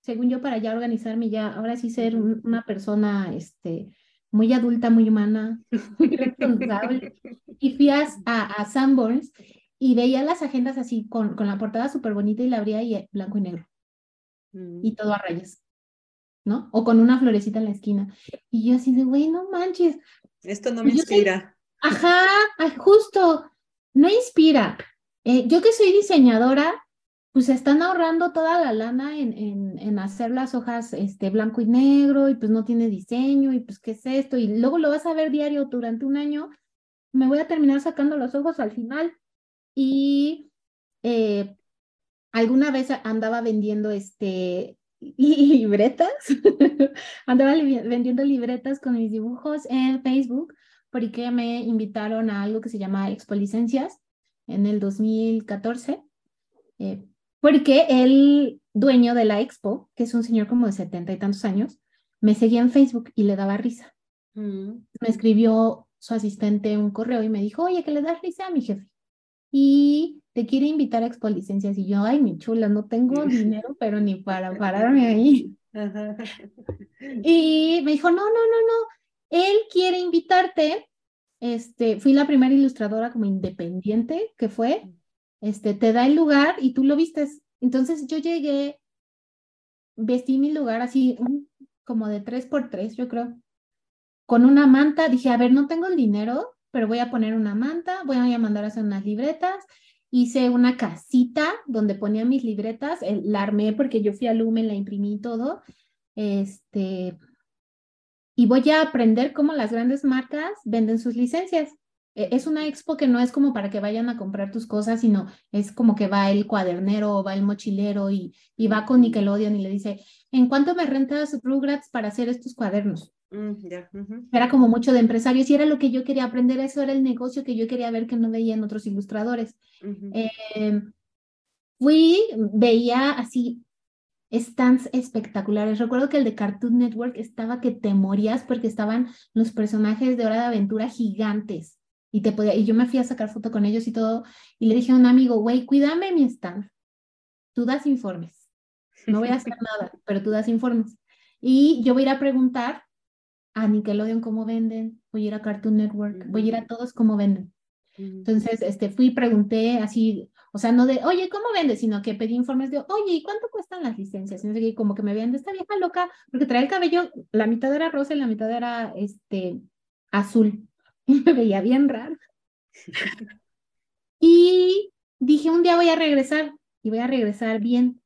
según yo, para ya organizarme, ya, ahora sí ser una persona, este, muy adulta, muy humana, muy responsable. y fui a, a, Sanborns y veía las agendas así con, con la portada súper bonita y la abría y blanco y negro. Mm. Y todo a rayas, ¿no? O con una florecita en la esquina. Y yo así de, güey, no manches. Esto no me inspira. ajá, justo, no inspira. Eh, yo que soy diseñadora, pues están ahorrando toda la lana en, en, hacer las hojas este, blanco y negro y pues no tiene diseño y pues qué es esto y luego lo vas a ver diario durante un año, me voy a terminar sacando los ojos al final y eh, alguna vez andaba vendiendo este libretas, andaba vendiendo libretas con mis dibujos en Facebook porque me invitaron a algo que se llama Expo Licencias en el 2014. Eh, porque el dueño de la expo, que es un señor como de setenta y tantos años, me seguía en Facebook y le daba risa. Mm. Me escribió su asistente un correo y me dijo, oye, que le das risa a mi jefe. Y te quiere invitar a Expo Licencias. Y yo, ay, mi chula, no tengo dinero, pero ni para pararme ahí. y me dijo, no, no, no, no, él quiere invitarte. Este, fui la primera ilustradora como independiente que fue este, te da el lugar y tú lo vistes. Entonces yo llegué, vestí mi lugar así como de tres por tres, yo creo, con una manta. Dije, a ver, no tengo el dinero, pero voy a poner una manta, voy a mandar a hacer unas libretas. Hice una casita donde ponía mis libretas, la armé porque yo fui a Lumen, la imprimí todo. Este, y voy a aprender cómo las grandes marcas venden sus licencias. E, es una expo que no es como para que vayan a comprar tus cosas, sino es como que va el cuadernero o va el mochilero y, y va con Nickelodeon y le dice, ¿en cuánto me rentas Rugrats para hacer estos cuadernos? Mm, era como mucho de empresarios y era lo que yo quería aprender, eso era el negocio que yo quería ver que no veía en otros ilustradores. Em, fui, veía así stands espectaculares. Recuerdo que el de Cartoon Network estaba que te morías porque estaban los personajes de Hora de Aventura gigantes y te podía, y yo me fui a sacar foto con ellos y todo, y le dije a un amigo, güey, cuídame mi stand, tú das informes, no voy a hacer nada, pero tú das informes. Y yo voy a ir a preguntar a Nickelodeon cómo venden, voy a ir a Cartoon Network, voy a ir a todos cómo venden. Entonces, este, fui y pregunté así, o sea, no de, oye, ¿cómo vendes? Sino que pedí informes de, oye, ¿y cuánto cuestan las licencias? Y como que me veían de esta vieja loca, porque traía el cabello, la mitad era rosa y la mitad era, este, azul. Y me veía bien raro. y dije, un día voy a regresar y voy a regresar bien.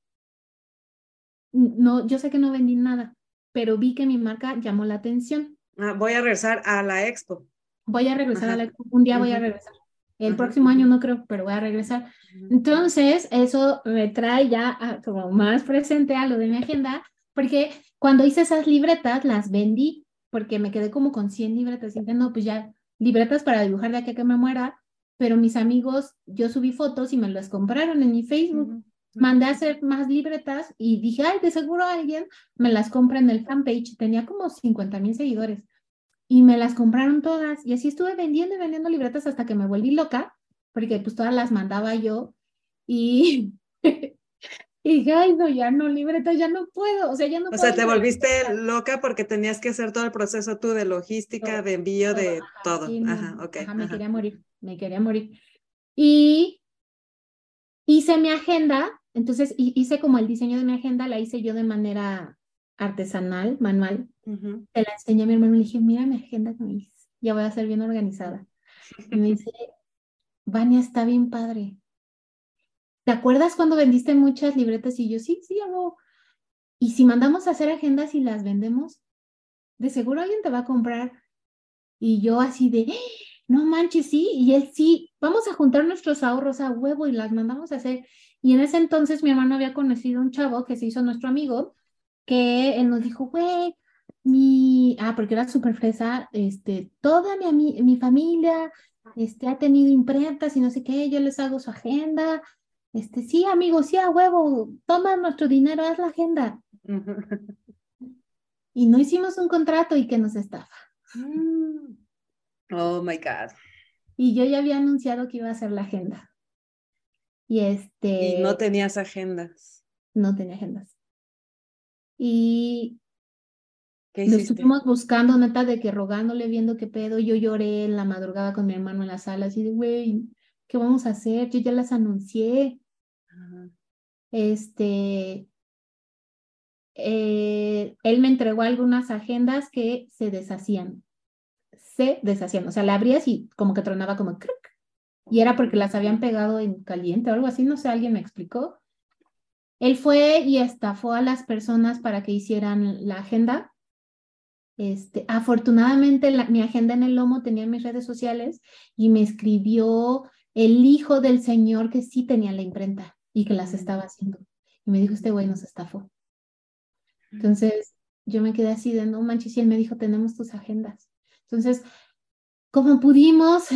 No, yo sé que no vendí nada, pero vi que mi marca llamó la atención. Ah, voy a regresar a la expo. Voy a regresar a la expo. Un día voy a regresar. El próximo año no creo, pero voy a regresar. Entonces, eso me trae ya como más presente a lo de mi agenda, porque cuando hice esas libretas, las vendí, porque me quedé como con 100 libretas y dije, no, pues ya, libretas para dibujar de aquí a que me muera, pero mis amigos, yo subí fotos y me las compraron en mi Facebook mandé a hacer más libretas y dije, ay, de seguro alguien me las compra en el fanpage. Tenía como 50 mil seguidores y me las compraron todas. Y así estuve vendiendo y vendiendo libretas hasta que me volví loca, porque pues todas las mandaba yo y... Y ay, no, ya no, libretas, ya no puedo, o sea, ya no O sea, te volviste loca porque tenías que hacer todo el proceso tú de logística, de envío, de todo. ajá, ok. Ajá, me quería morir, me quería morir. Y hice mi agenda entonces hice como el diseño de mi agenda, la hice yo de manera artesanal, manual. Te la enseñé a mi hermano y le dije, mira mi agenda que me hice, ya voy a ser bien organizada. Y me dice, Vania, está bien padre. ¿Te acuerdas cuando vendiste muchas libretas? Y yo, sí, sí, hago. Y si mandamos a hacer agendas y las vendemos, de seguro alguien te va a comprar. Y yo así de, no manches, sí. Y él, sí, vamos a juntar nuestros ahorros a huevo y las mandamos a hacer. Y en ese entonces mi hermano había conocido un chavo que se hizo nuestro amigo, que él nos dijo, güey, mi, ah, porque era súper fresa, este, toda mi, mi familia, este, ha tenido imprentas y no sé qué, yo les hago su agenda, este, sí, amigo, sí, a huevo, toma nuestro dinero, haz la agenda. y no hicimos un contrato y que nos estafa. Mm. Oh, my God. Y yo ya había anunciado que iba a hacer la agenda. Y este. Y no tenías agendas. No tenía agendas. Y ¿Qué lo estuvimos buscando, neta, de que rogándole, viendo qué pedo. Yo lloré en la madrugada con mi hermano en la sala, así de, güey, ¿qué vamos a hacer? Yo ya las anuncié. Este. Eh, él me entregó algunas agendas que se deshacían. Se deshacían. O sea, la abrías y como que tronaba como y era porque las habían pegado en caliente o algo así, no sé, alguien me explicó. Él fue y estafó a las personas para que hicieran la agenda. Este, afortunadamente mi agenda en el lomo tenía mis redes sociales y me escribió el hijo del señor que sí tenía la imprenta y que las estaba haciendo. Y me dijo, este güey nos estafó. Entonces yo me quedé así de, no manches, y él me dijo, tenemos tus agendas. Entonces, como pudimos,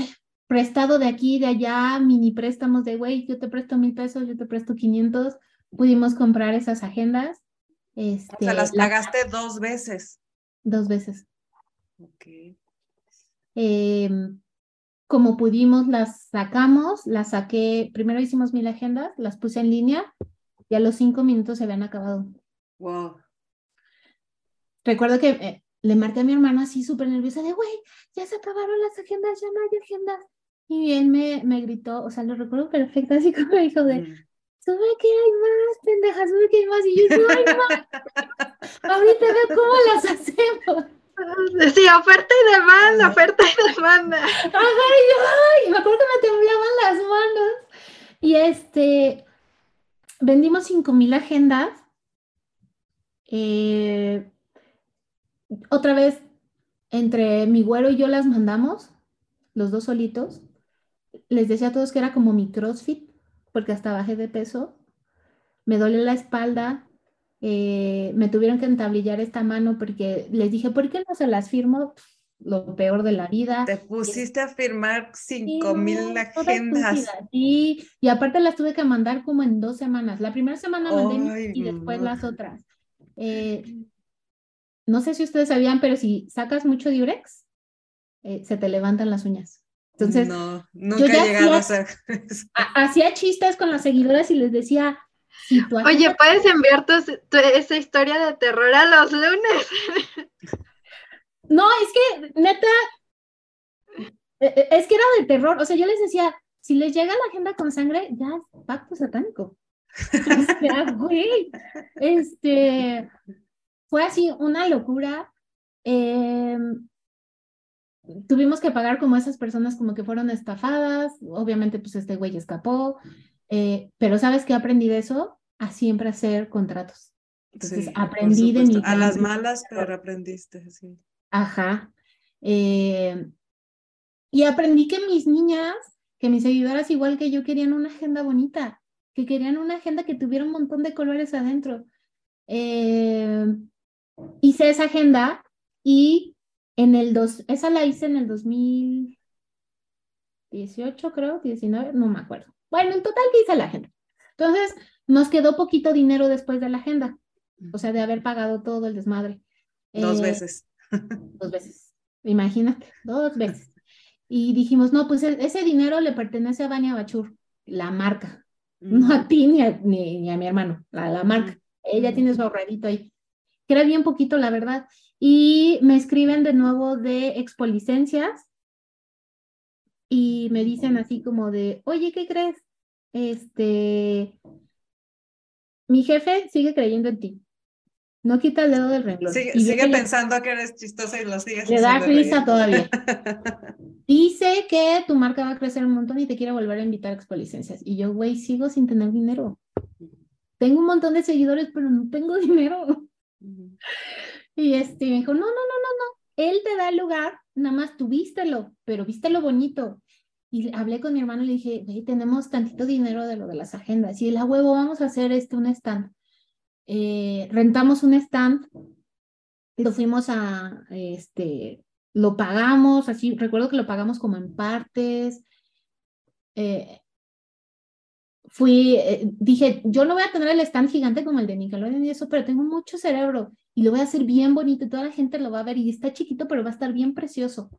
prestado de aquí, de allá, mini préstamos de, güey, yo te presto mil pesos, yo te presto 500, pudimos comprar esas agendas. Este, o sea, las pagaste dos veces. Dos veces. Ok. Em, como pudimos, las sacamos, las saqué, primero hicimos mil agendas, las puse en línea y a los cinco minutos se habían acabado. Wow. Recuerdo que eh, le marqué a mi hermana así súper nerviosa de, güey, ya se acabaron las agendas, ya no hay agendas. Y él me, me gritó, o sea, lo recuerdo perfecto, así como dijo de, sube que hay más, pendeja, sube que hay más. Y yo, no hay más. Ahorita veo cómo las hacemos. Sí, oferta y demanda, oferta y demanda. Ajá, y ay, me acuerdo que me temblaban las manos. Y este, vendimos cinco mil agendas. Eh, otra vez, entre mi güero y yo las mandamos los dos solitos. Les decía a todos que era como mi CrossFit, porque hasta bajé de peso. Me dolió la espalda, eh, me tuvieron que entablillar esta mano porque les dije, ¿por qué no se las firmo? Lo peor de la vida. Te pusiste a firmar cinco mil agendas. Sí, y aparte las tuve que mandar como en dos semanas. La primera semana mandé y después las otras. Eh, no sé si ustedes sabían, pero si sacas mucho diurex, eh, se te levantan las uñas. Entonces, no, nunca he llegado a hacer Hacía chistes con las seguidoras y les decía, Oye, ¿puedes enviar tu, esa historia de terror a los lunes? no, es que, neta, e, e, es que era de terror. O sea, yo les decía, si les llega la agenda con sangre, ya es pacto satánico. güey, este, fue así una locura. Em, tuvimos que pagar como esas personas como que fueron estafadas. Obviamente, pues este güey escapó. Eh, pero ¿sabes qué aprendí de eso? A siempre hacer contratos. Entonces aprendí de mi... A las malas, pero aprendiste, sí. Ajá. Eh, y aprendí que mis niñas, que mis seguidoras igual que yo querían una agenda bonita, que querían una agenda que tuviera un montón de colores adentro. Eh, hice esa agenda y en el dos, esa la hice en el 2018, creo, 19, no me acuerdo. Bueno, en total que hice la agenda. Entonces, nos quedó poquito dinero después de la agenda, o sea, de haber pagado todo el desmadre. Dos eh, veces. Dos veces, imagínate, dos veces. Y dijimos, no, pues e-, ese dinero le pertenece a Vania Bachur, la marca, no a ti ni a, ni, a mi hermano, a la marca. Ella tiene su ahorradito ahí, que era bien poquito, la verdad. Y me escriben de nuevo de expolicencias y me dicen así como de, oye, ¿qué crees? Este, mi jefe sigue creyendo en ti. No quita el dedo del renglón. Sigue, pensando que eres chistosa y lo sigues Le da risa todavía. Dice que tu marca va a crecer un montón y te quiere volver a invitar a expolicencias. Y yo, güey, sigo sin tener dinero. Tengo un montón de seguidores, pero no tengo dinero. Y este me dijo, no, no, no, no, no. Él te da el lugar, nada más tú vístelo, pero vístelo bonito. Y hablé con mi hermano y le dije, tenemos tantito dinero de lo de las agendas. Y la huevo, vamos a hacer este, un stand. Eh, rentamos un stand, lo fuimos a, este, lo pagamos, así, recuerdo que lo pagamos como en partes. Eh, fui, eh, dije, yo no voy a tener el stand gigante como el de Nickelodeon y eso, pero tengo mucho cerebro y lo voy a hacer bien bonito y toda la gente lo va a ver y está chiquito, pero va a estar bien precioso.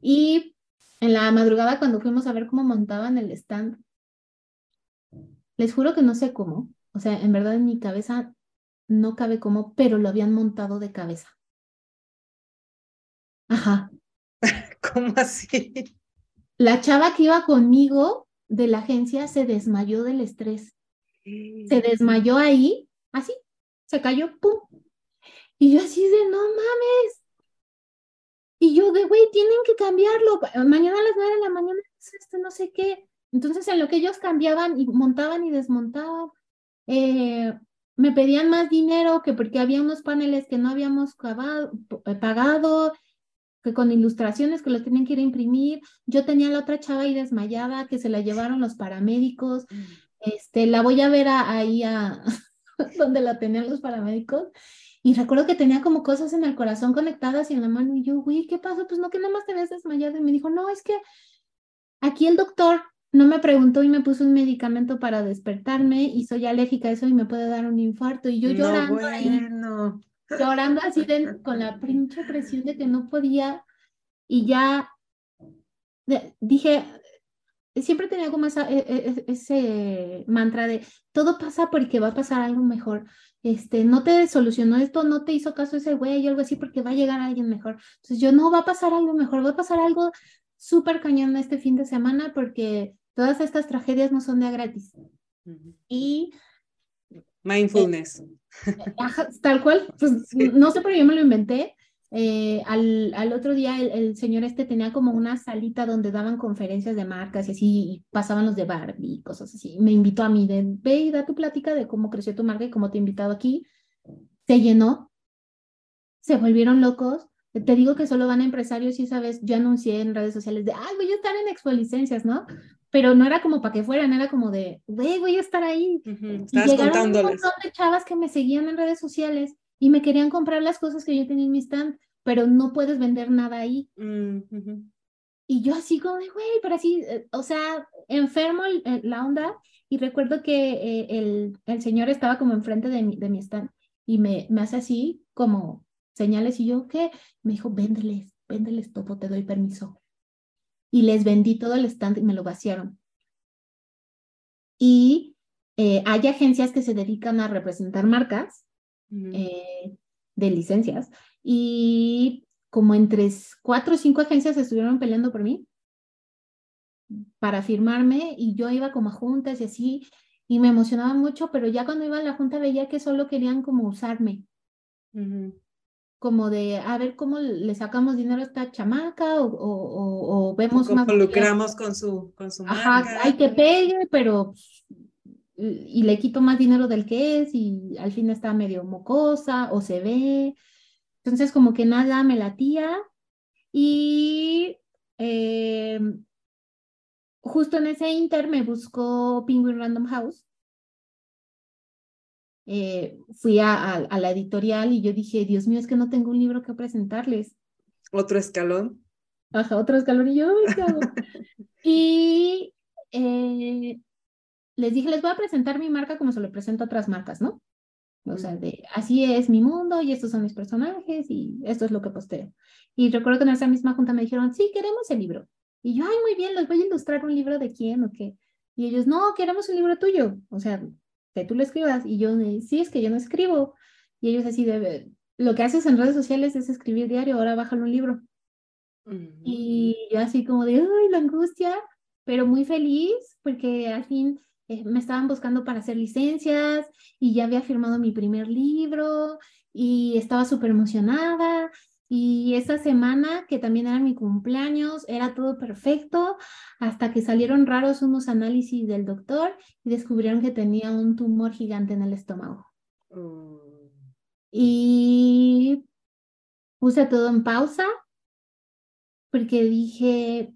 Y en la madrugada cuando fuimos a ver cómo montaban el stand, les juro que no sé cómo, o sea, en verdad en mi cabeza no cabe cómo, pero lo habían montado de cabeza. Ajá. ¿Cómo así? La chava que iba conmigo de la agencia se desmayó del estrés. Se desmayó ahí, así, se cayó, ¡pum! Y yo así de, no mames. Y yo de, güey, tienen que cambiarlo. Mañana a las nueve de la mañana, esto no sé qué. Entonces, en lo que ellos cambiaban y montaban y desmontaban, eh, me pedían más dinero que porque había unos paneles que no habíamos pagado, que con ilustraciones que los tenían que ir a imprimir. Yo tenía la otra chava ahí desmayada que se la llevaron los paramédicos. Mm. Este, la voy a ver ahí a donde la tenían los paramédicos y recuerdo que tenía como cosas en el corazón conectadas y en la mano. Y yo, güey, ¿qué pasó? Pues no, que nada más te ves desmayado. Y me dijo, no, es que aquí el doctor no me preguntó y me puso un medicamento para despertarme y soy alérgica a eso y me puede dar un infarto. Y yo llorando ahí, llorando así con la pinche presión de que no podía. Y ya dije, siempre tenía como esa, e, e, ese mantra de todo pasa porque va a pasar algo mejor este, no te solucionó esto, no te hizo caso ese güey y algo así porque va a llegar alguien mejor. Entonces yo no va a pasar algo mejor, va a pasar algo súper cañón este fin de semana porque todas estas tragedias no son de gratis. Y... Mindfulness. Eh, tal cual, pues, no sé, pero yo me lo inventé eh, al, al, otro día el, señor este tenía como una salita donde daban conferencias de marcas y así, y pasaban los de Barbie y cosas así. Me invitó a mí de, ve y da tu plática de cómo creció tu marca y cómo te he invitado aquí. Se llenó, se volvieron locos. te digo que solo van a empresarios y esa vez yo anuncié en redes sociales de, ay, voy a estar en Expo Licencias, ¿no? Pero no era como para que fueran, era como de, güey, voy a estar ahí. Ujú, Y Estás llegaron un montón de chavas que me seguían en redes sociales y me querían comprar las cosas que yo tenía en mi stand, pero no puedes vender nada ahí. Mm, ujú. Y yo así como de, güey, pero así, eh, o sea, enfermo la onda. Y recuerdo que eh, el, el señor estaba como enfrente de mi, de mi stand y me, me hace así como señales y yo, ¿qué? Me dijo, véndeles, véndeles todo, te doy permiso. Y les vendí todo el stand y me lo vaciaron. Y eh, hay agencias que se dedican a representar marcas eh, de licencias y como entre cuatro o cinco agencias estuvieron peleando por mí para firmarme y yo iba como a juntas y así y me emocionaba mucho, pero ya cuando iba a la junta veía que solo querían como usarme, Ujú. Como de a ver cómo le sacamos dinero a esta chamaca o, o, o- o vemos más lucramos con su, con su Ajá, marca. hay que pegue, pero y y le quito más dinero del que es y al fin está medio mocosa o se ve. Entonces como que nada me latía y eh, justo en ese inter me buscó Penguin Random House. Eh, fui a, a- a la editorial y yo dije, Dios mío, es que no tengo un libro que presentarles. Otro escalón. Ajá, otro escalón y yo, "Ay, ¿qué hago?". Y eh, les dije, les voy a presentar mi marca como se lo presento a otras marcas, ¿no? O sea, de así es mi mundo y estos son mis personajes y esto es lo que posteo. Y recuerdo que en esa misma junta me dijeron, sí, queremos el libro. Y yo, ay, muy bien, les voy a ilustrar un libro de quién o qué. Y ellos, no, queremos un libro tuyo. O sea, que tú lo escribas. Y yo, sí, es que yo no escribo. Y ellos así de, lo que haces en redes sociales es escribir diario, ahora bájalo un libro. Ujú. Y yo así como de, ay, la angustia, pero muy feliz porque al fin eh, me estaban buscando para hacer licencias y ya había firmado mi primer libro y estaba súper emocionada. Y esa semana, que también era mi cumpleaños, era todo perfecto, hasta que salieron raros unos análisis del doctor y descubrieron que tenía un tumor gigante en el estómago. Mm. Y puse todo en pausa porque dije,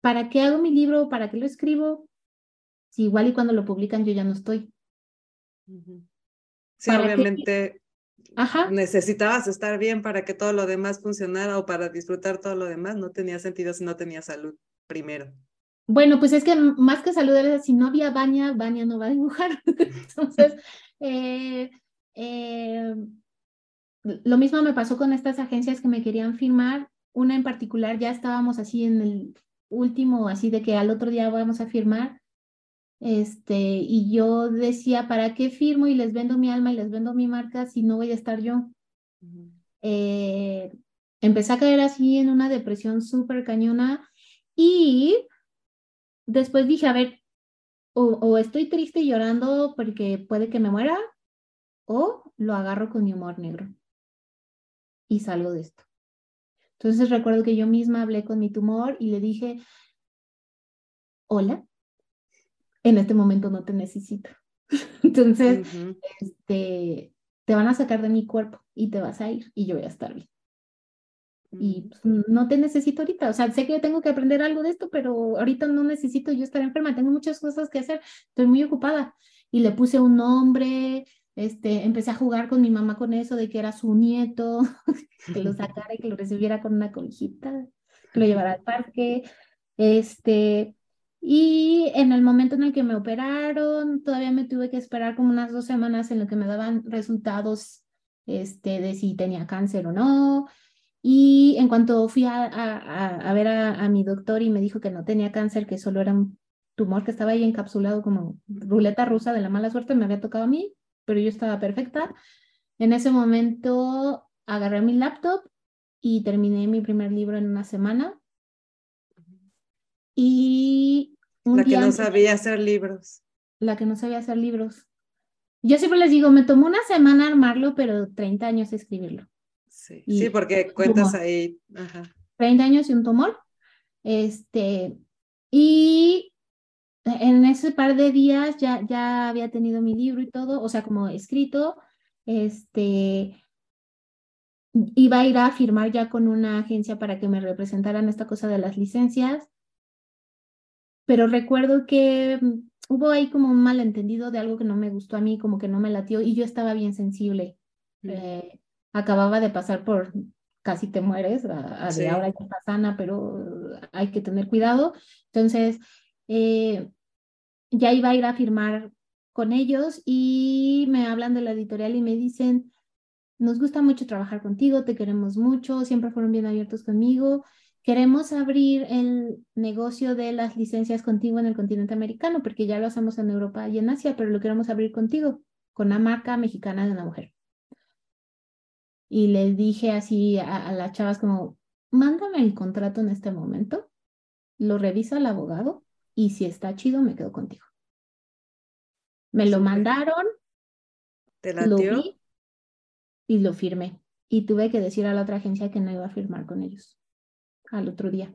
¿para qué hago mi libro? ¿Para qué lo escribo? Si igual y cuando lo publican yo ya no estoy. Sí, obviamente Ajá, necesitabas estar bien para que todo lo demás funcionara o para disfrutar todo lo demás. No tenía sentido si no tenías salud primero. bueno, pues es que más que salud, era si no había baña, baña no va a dibujar. Entonces, eh, eh, lo mismo me pasó con estas agencias que me querían firmar. Una en particular, ya estábamos así en el último, así de que al otro día vamos a firmar. Este, y yo decía, ¿para qué firmo y les vendo mi alma y les vendo mi marca si no voy a estar yo? Eh, empecé a caer así en una depresión súper cañona y después dije, a ver, o, o estoy triste y llorando porque puede que me muera o lo agarro con mi humor negro y salgo de esto. Entonces recuerdo que yo misma hablé con mi tumor y le dije, hola, en este momento no te necesito. Entonces, Ujú. este, te van a sacar de mi cuerpo y te vas a ir y yo voy a estar bien. Y pues, no te necesito ahorita. O sea, sé que tengo que aprender algo de esto, pero ahorita no necesito yo estar enferma. Tengo muchas cosas que hacer. Estoy muy ocupada. Y le puse un nombre. Este, empecé a jugar con mi mamá con eso de que era su nieto, que lo sacara y que lo recibiera con una cobijita, que lo llevara al parque. Este, y en el momento en el que me operaron, todavía me tuve que esperar como unas dos semanas en lo que me daban resultados este, de si tenía cáncer o no. Y en cuanto fui a, a, a- ver a, a mi doctor y me dijo que no tenía cáncer, que solo era un tumor que estaba ahí encapsulado como ruleta rusa de la mala suerte, me había tocado a mí, pero yo estaba perfecta. En ese momento agarré mi laptop y terminé mi primer libro en una semana. Y un La que no antes- sabía hacer libros. la que no sabía hacer libros. Yo siempre les digo, me tomó una semana armarlo, pero 30 años escribirlo. Sí, Y sí, porque cuentas ahí. Ajá. 30 años y un tumor. Este, y en ese par de días ya, ya había tenido mi libro y todo, o sea, como escrito, este, iba a ir a firmar ya con una agencia para que me representaran esta cosa de las licencias, pero recuerdo que mm, hubo ahí como un malentendido de algo que no me gustó a mí, como que no me latió y yo estaba bien sensible. Eh, acababa de pasar por casi te mueres, a, de ahora está sana, pero hay que tener cuidado. Entonces, eh, ya iba a ir a firmar con ellos y me hablan de la editorial y me dicen, nos gusta mucho trabajar contigo, te queremos mucho, siempre fueron bien abiertos conmigo. Queremos abrir el negocio de las licencias contigo en el continente americano, porque ya lo hacemos en Europa y en Asia, pero lo queremos abrir contigo, con la marca mexicana de una mujer. Y le dije así a, a las chavas como, mándame el contrato en este momento, lo revisa el abogado y si está chido me quedo contigo. Me lo mandaron, ¿Te lo vi y lo firmé. Y tuve que decir a la otra agencia que no iba a firmar con ellos al otro día.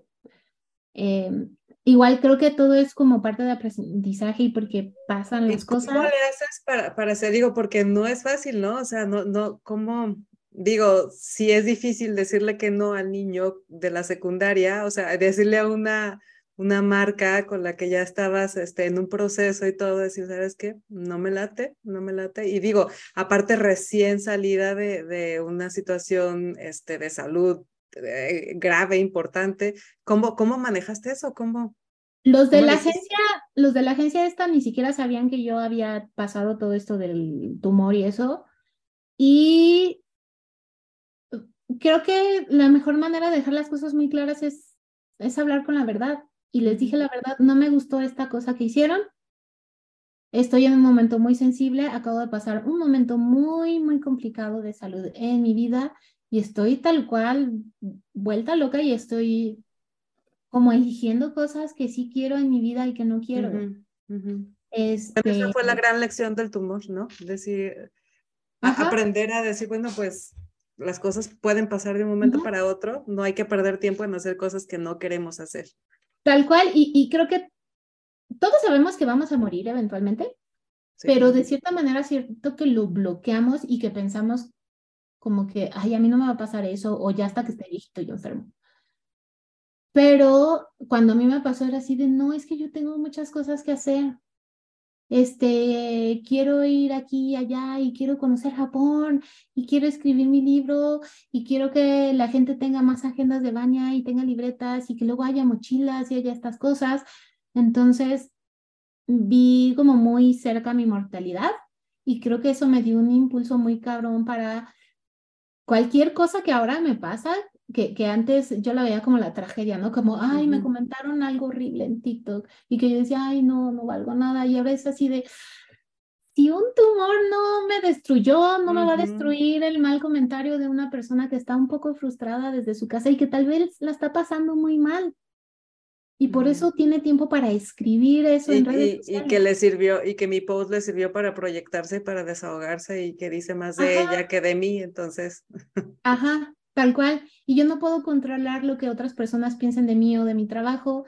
Em, igual creo que todo es como parte de aprendizaje y porque pasan las cosas. ¿Cómo le haces para, para hacer? Digo, porque no es fácil, ¿no? O sea, no, no, ¿cómo? Digo, si es difícil decirle que no al niño de la secundaria, o sea, decirle a una una marca con la que ya estabas este, en un proceso y todo, decir, ¿sabes qué? No me late, no me late. Y digo, aparte recién salida de, de una situación este, de salud eh, grave, importante, ¿cómo, ¿cómo manejaste eso? ¿Cómo? Los de la agencia, los de la agencia esta ni siquiera sabían que yo había pasado todo esto del tumor y eso. Y creo que la mejor manera de dejar las cosas muy claras es, es hablar con la verdad y les dije la verdad, no me gustó esta cosa que hicieron. Estoy en un momento muy sensible, acabo de pasar un momento muy, muy complicado de salud en mi vida y estoy tal cual vuelta loca y estoy como eligiendo cosas que sí quiero en mi vida y que no quiero. Este... Esa fue la gran lección del tumor, ¿no? Decir, aprender a decir, bueno, pues las cosas pueden pasar de un momento para otro, no hay que perder tiempo en hacer cosas que no queremos hacer. Tal cual, y, creo que todos sabemos que vamos a morir eventualmente, pero de cierta manera cierto que lo bloqueamos y que pensamos como que, ay, a mí no me va a pasar eso, o ya hasta que esté viejito yo enfermo. Pero cuando a mí me pasó era así de, no, es que yo tengo muchas cosas que hacer este, quiero ir aquí y allá y quiero conocer Japón y quiero escribir mi libro y quiero que la gente tenga más agendas de baña y tenga libretas y que luego haya mochilas y haya estas cosas. Entonces, vi como muy cerca mi mortalidad y creo que eso me dio un impulso muy cabrón para cualquier cosa que ahora me pasa, que, que, antes yo la veía como la tragedia, ¿no? Como, ay, me comentaron algo horrible en TikTok y que yo decía, ay, no, no valgo nada. Y ahora es así de, si un tumor no me destruyó, no me va a destruir el mal comentario de una persona que está un poco frustrada desde su casa y que tal vez la está pasando muy mal. Y por eso tiene tiempo para escribir eso en redes y, y, que le sirvió, y que mi post le sirvió para proyectarse, para desahogarse y que dice más de ella que de mí, entonces. Ajá, tal cual. Y yo no puedo controlar lo que otras personas piensen de mí o de mi trabajo,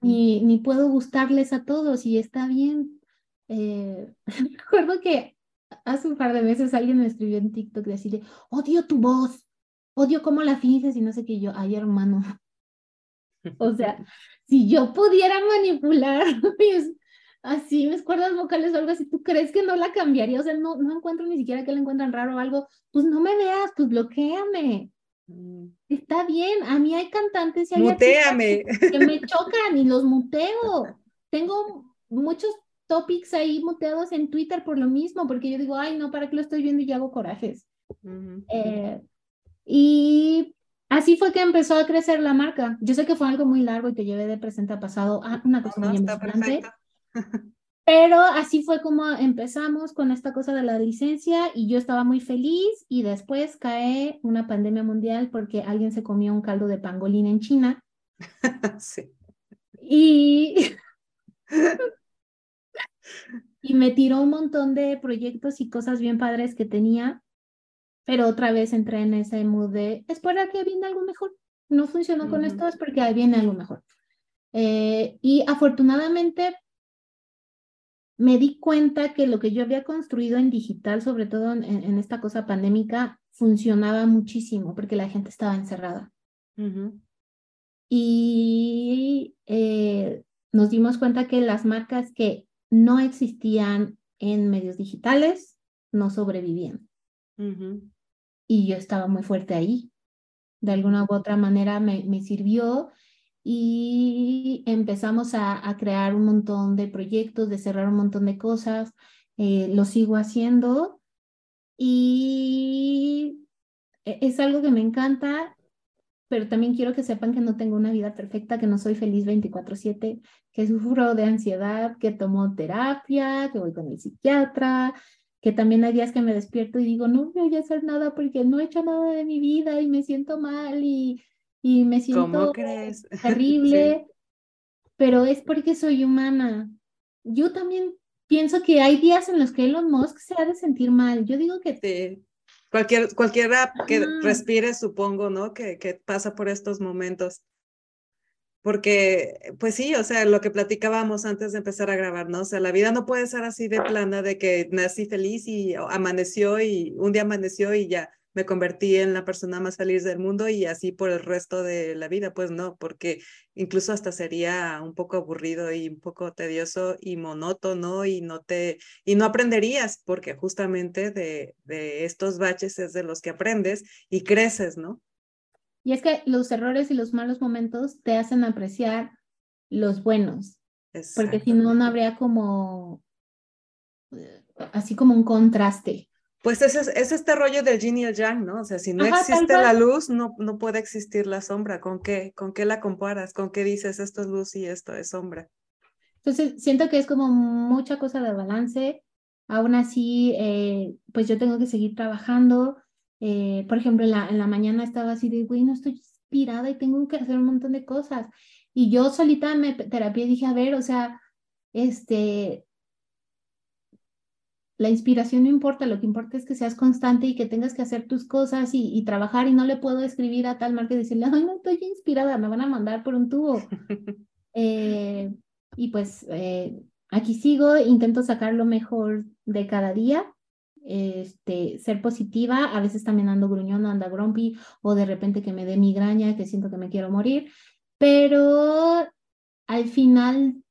ni, ni puedo gustarles a todos y está bien. Eh, recuerdo que hace un par de meses alguien me escribió en TikTok decirle, odio tu voz, odio cómo la finges y no sé qué yo, ay hermano. O sea, si yo pudiera manipular así mis cuerdas vocales o algo así, ¿tú crees que no la cambiaría? O sea, no, no encuentro ni siquiera que la encuentran raro o algo, pues no me veas, pues bloqueame. Mm. Está bien, a mí hay cantantes y hay Muteame. que me chocan y los muteo. Tengo muchos topics ahí muteados en Twitter por lo mismo, porque yo digo, ay, no, ¿para qué lo estoy viendo y hago corajes? Eh, y así fue que empezó a crecer la marca. Yo sé que fue algo muy largo y te llevé de presente a pasado. Ah, una cosa muy importante. Pero así fue como empezamos con esta cosa de la licencia y yo estaba muy feliz y después cae una pandemia mundial porque alguien se comió un caldo de pangolín en China. sí. Y, y me tiró un montón de proyectos y cosas bien padres que tenía, pero otra vez entré en ese mood de, es para que viene algo mejor. No funcionó con esto, es porque ahí viene algo mejor. Eh, y afortunadamente me di cuenta que lo que yo había construido en digital, sobre todo en, esta cosa pandémica, funcionaba muchísimo porque la gente estaba encerrada. Y eh, nos dimos cuenta que las marcas que no existían en medios digitales no sobrevivían. Y yo estaba muy fuerte ahí. De alguna u otra manera me, me sirvió y empezamos a, a, crear un montón de proyectos, de cerrar un montón de cosas. Eh, lo sigo haciendo y e, es algo que me encanta, pero también quiero que sepan que no tengo una vida perfecta, que no soy feliz 24/7, que sufro de ansiedad, que tomo terapia, que voy con el psiquiatra, que también hay días que me despierto y digo, no voy a hacer nada porque no he hecho nada de mi vida y me siento mal y y me siento terrible, pero es porque soy humana. Yo también pienso que hay días en los que Elon Musk se ha de sentir mal. Yo digo que... Sí. Cualquier, cualquiera que respire, supongo, ¿no? Que, que pasa por estos momentos. Porque, pues sí, o sea, lo que platicábamos antes de empezar a grabar, ¿no? O sea, la vida no puede ser así de plana, de que nací feliz y amaneció y un día amaneció y ya me convertí en la persona más feliz del mundo y así por el resto de la vida, pues no, porque incluso hasta sería un poco aburrido y un poco tedioso y monótono y no te y no aprenderías porque justamente de, de estos baches es de los que aprendes y creces, ¿no? Y es que los errores y los malos momentos te hacen apreciar los buenos, porque si no, no habría como eh, así como un contraste. Pues es, es este rollo del yin y el yang, ¿no? O sea, si no existe la luz, no, no puede existir la sombra. ¿Con qué, ¿Con qué la comparas? ¿Con qué dices esto es luz y esto es sombra? Entonces, siento que es como mucha cosa de balance. Aún así, eh, pues yo tengo que seguir trabajando. Eh, por ejemplo, en la, en la mañana estaba así de, güey, no estoy inspirada y tengo que hacer un montón de cosas. Y yo solita me terapia y dije, a ver, o sea, este, la inspiración no importa, lo que importa es que seas constante y que tengas que hacer tus cosas y, trabajar y no le puedo escribir a tal marca y decirle, ay, no estoy inspirada, me van a mandar por un tubo. Eh, y pues eh, aquí sigo, intento sacar lo mejor de cada día, este, ser positiva, a veces también ando gruñona, ando grumpy o de repente que me dé migraña, que siento que me quiero morir, pero al final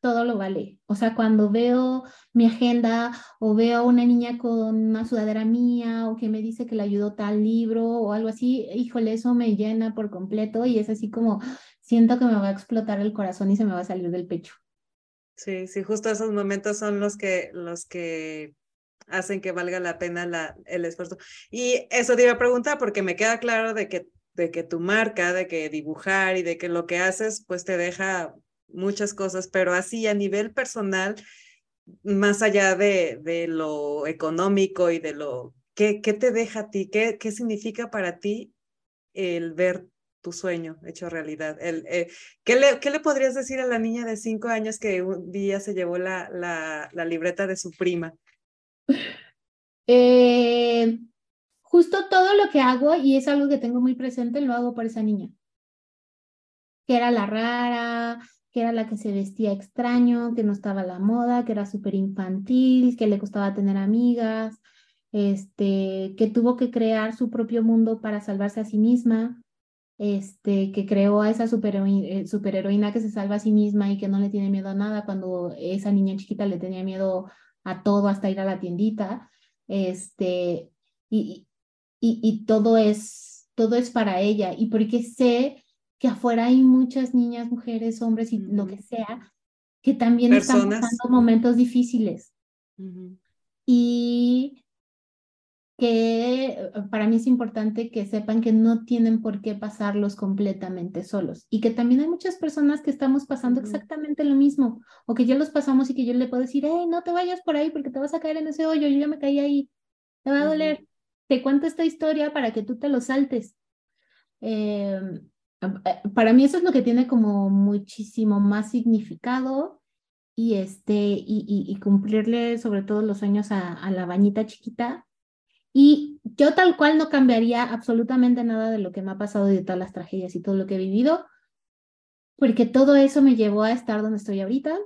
todo lo vale. O sea, cuando veo mi agenda o veo una niña con una sudadera mía o que me dice que le ayudó tal libro o algo así, híjole, eso me llena por completo y es así como siento que me va a explotar el corazón y se me va a salir del pecho. Sí, sí, justo esos momentos son los que, los que hacen que valga la pena la, el esfuerzo. Y eso te iba a preguntar porque me queda claro de que, de que tu marca, de que dibujar y de que lo que haces pues te deja muchas cosas, pero así a nivel personal, más allá de, de lo económico y de lo, ¿qué, ¿qué, te deja a ti? ¿Qué, ¿Qué significa para ti el ver tu sueño hecho realidad? El, eh, ¿qué, le, ¿Qué le podrías decir a la niña de cinco años que un día se llevó la, la, la libreta de su prima? Eh, justo todo lo que hago, y es algo que tengo muy presente, lo hago por esa niña. Que era la rara, que era la que se vestía extraño, que no estaba a la moda, que era súper infantil, que le costaba tener amigas, este, que tuvo que crear su propio mundo para salvarse a sí misma, este, que creó a esa eh, superheroína, que se salva a sí misma y que no le tiene miedo a nada cuando esa niña chiquita le tenía miedo a todo hasta ir a la tiendita, este, y, y, y todo es, todo es para ella, y porque sé que afuera hay muchas niñas, mujeres, hombres y lo que sea, que también están pasando momentos difíciles. Y que eh, para mí es importante que sepan que no tienen por qué pasarlos completamente solos y que también hay muchas personas que estamos pasando exactamente lo mismo o que ya los pasamos y que yo le puedo decir, hey, no te vayas por ahí porque te vas a caer en ese hoyo, yo ya me caí ahí, te va a doler, te cuento esta historia para que tú te lo saltes. Eh, eh, para mí eso es lo que tiene como muchísimo más significado y, este, y, y, cumplirle sobre todo los sueños a, a, la bañita chiquita. Y yo tal cual no cambiaría absolutamente nada de lo que me ha pasado y de todas las tragedias y todo lo que he vivido, porque todo eso me llevó a estar donde estoy ahorita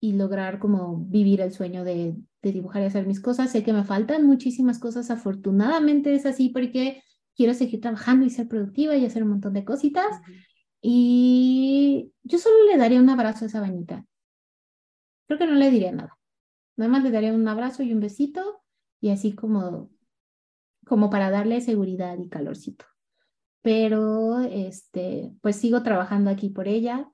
y lograr como vivir el sueño de, de dibujar y hacer mis cosas. Sé que me faltan muchísimas cosas, afortunadamente es así porque quiero seguir trabajando y ser productiva y hacer un montón de cositas. Y yo solo le daría un abrazo a esa bañita. Creo que no le diría nada. Nada más le daría un abrazo y un besito y así como, como para darle seguridad y calorcito. Pero, este, pues sigo trabajando aquí por ella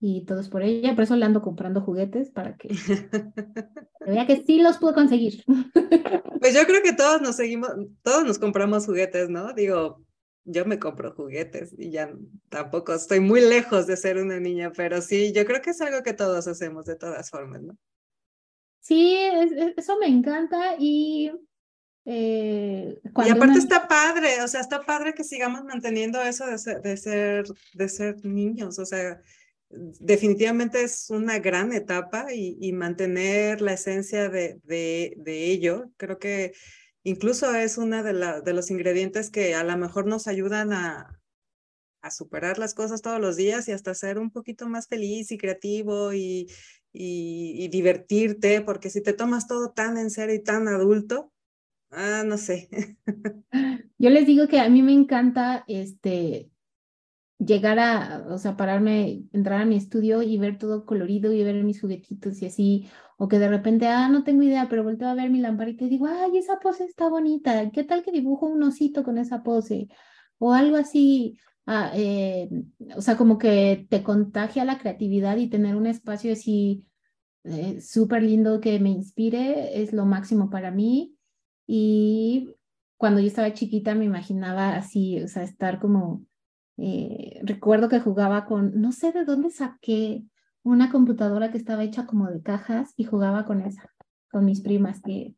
y todo es por ella. Por eso le ando comprando juguetes para que vea que sí los puedo conseguir. Pues yo creo que todos nos seguimos, todos nos compramos juguetes, ¿no? Digo, yo me compro juguetes y ya tampoco estoy muy lejos de ser una niña, pero sí, yo creo que es algo que todos hacemos de todas formas, ¿no? Sí, eso me encanta y... Eh, y aparte está padre, o sea, está padre que sigamos manteniendo eso de ser, de ser, de ser niños, o sea, definitivamente es una gran etapa y, y mantener la esencia de, de, de, ello, creo que incluso es una de, la, de los ingredientes que a lo mejor nos ayudan a, a superar las cosas todos los días y hasta ser un poquito más feliz y creativo y, y, y divertirte, porque si te tomas todo tan en serio y tan adulto, ah, no sé. Yo les digo que a mí me encanta este llegar a, o sea, pararme, entrar a mi estudio y ver todo colorido y ver mis juguetitos y así, o que de repente, ah, no tengo idea, pero volteo a ver mi lamparita y digo, ay, esa pose está bonita, ¿qué tal que dibujo un osito con esa pose? O algo así, ah, eh, o sea, como que te contagia la creatividad y tener un espacio así eh, súper lindo que me inspire es lo máximo para mí. Y cuando yo estaba chiquita me imaginaba así, o sea, estar como eh, recuerdo que jugaba con, no sé de dónde saqué una computadora que estaba hecha como de cajas y jugaba con esa, con mis primas, que,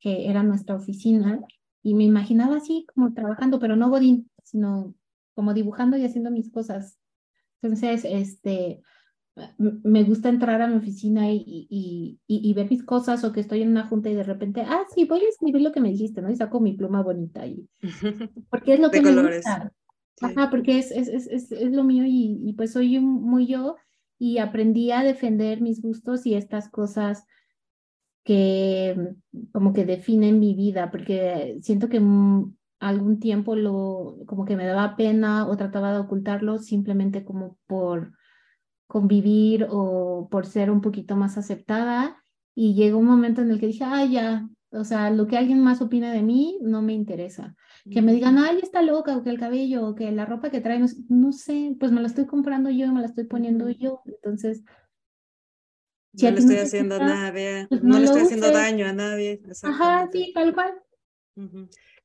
que era nuestra oficina. Y me imaginaba así como trabajando, pero no godín, sino como dibujando y haciendo mis cosas. Entonces, este, me gusta entrar a mi oficina y, y, y, ver mis cosas o que estoy en una junta y de repente, ah, sí, voy a escribir lo que me dijiste, ¿no? Y saco mi pluma bonita y porque es lo que me gusta. Ajá, porque es, es, es, es, lo mío y, y pues soy muy yo y aprendí a defender mis gustos y estas cosas que como que definen mi vida, porque siento que algún tiempo lo como que me daba pena o trataba de ocultarlo simplemente como por convivir o por ser un poquito más aceptada y llegó un momento en el que dije, ah, ya, o sea, lo que alguien más opine de mí no me interesa. Que me digan, ay, está loca, o que el cabello, o que la ropa que trae, no, sé, pues me la estoy comprando yo, me la estoy poniendo yo. Entonces, no le estoy haciendo a nadie, pues no, le estoy haciendo daño a nadie. Ajá, sí, tal cual.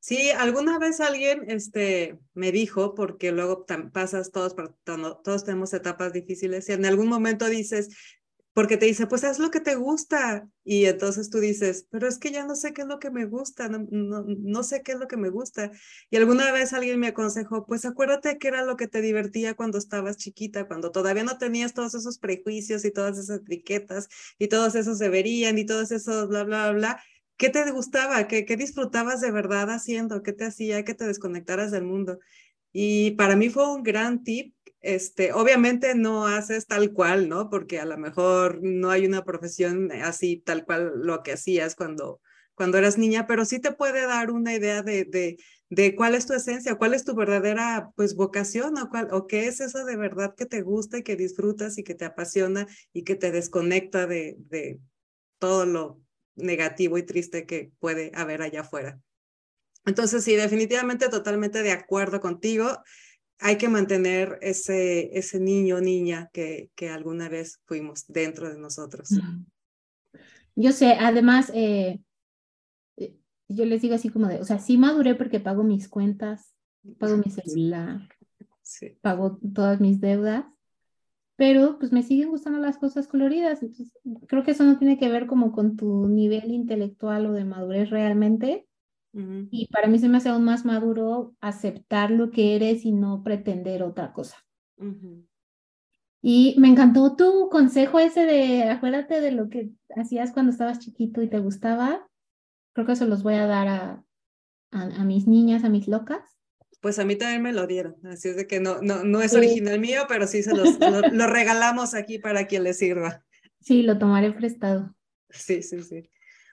Sí, alguna vez alguien este, me dijo, porque luego pasas todos, todos tenemos etapas difíciles, y en algún momento dices, porque te dice, pues haz lo que te gusta. Y entonces tú dices, pero es que ya no sé qué es lo que me gusta, no, no, sé qué es lo que me gusta. Y alguna vez alguien me aconsejó, pues acuérdate que era lo que te divertía cuando estabas chiquita, cuando todavía no tenías todos esos prejuicios y todas esas etiquetas y todos esos deberían y todos esos bla, bla, bla. ¿Qué te gustaba? ¿Qué, ¿Qué disfrutabas de verdad haciendo? ¿Qué te hacía que te desconectaras del mundo? Y para mí fue un gran tip este, obviamente no haces tal cual, ¿no? Porque a lo mejor no hay una profesión así tal cual lo que hacías cuando, cuando eras niña, pero sí te puede dar una idea de, de, de cuál es tu esencia, cuál es tu verdadera pues vocación o, cuál, o qué es eso de verdad que te gusta y que disfrutas y que te apasiona y que te desconecta de, de todo lo negativo y triste que puede haber allá afuera. Entonces, sí, definitivamente totalmente de acuerdo contigo hay que mantener ese, ese niño o niña que, que alguna vez fuimos dentro de nosotros. Yo sé, además, eh, eh, yo les digo así como de, o sea, sí maduré porque pago mis cuentas, pago mi celular, pago todas mis deudas, pero pues me siguen gustando las cosas coloridas. Entonces, creo que eso no tiene que ver como con tu nivel intelectual o de madurez realmente, y para mí se me hace aún más maduro aceptar lo que eres y no pretender otra cosa. Y me encantó tu consejo ese de acuérdate de lo que hacías cuando estabas chiquito y te gustaba. Creo que se los voy a dar a, a, mis niñas, a mis locas. Pues a mí también me lo dieron, así es de que no, no, no es original mío, pero sí se los lo, regalamos aquí para quien le sirva. Sí, lo tomaré prestado. Sí, sí, sí.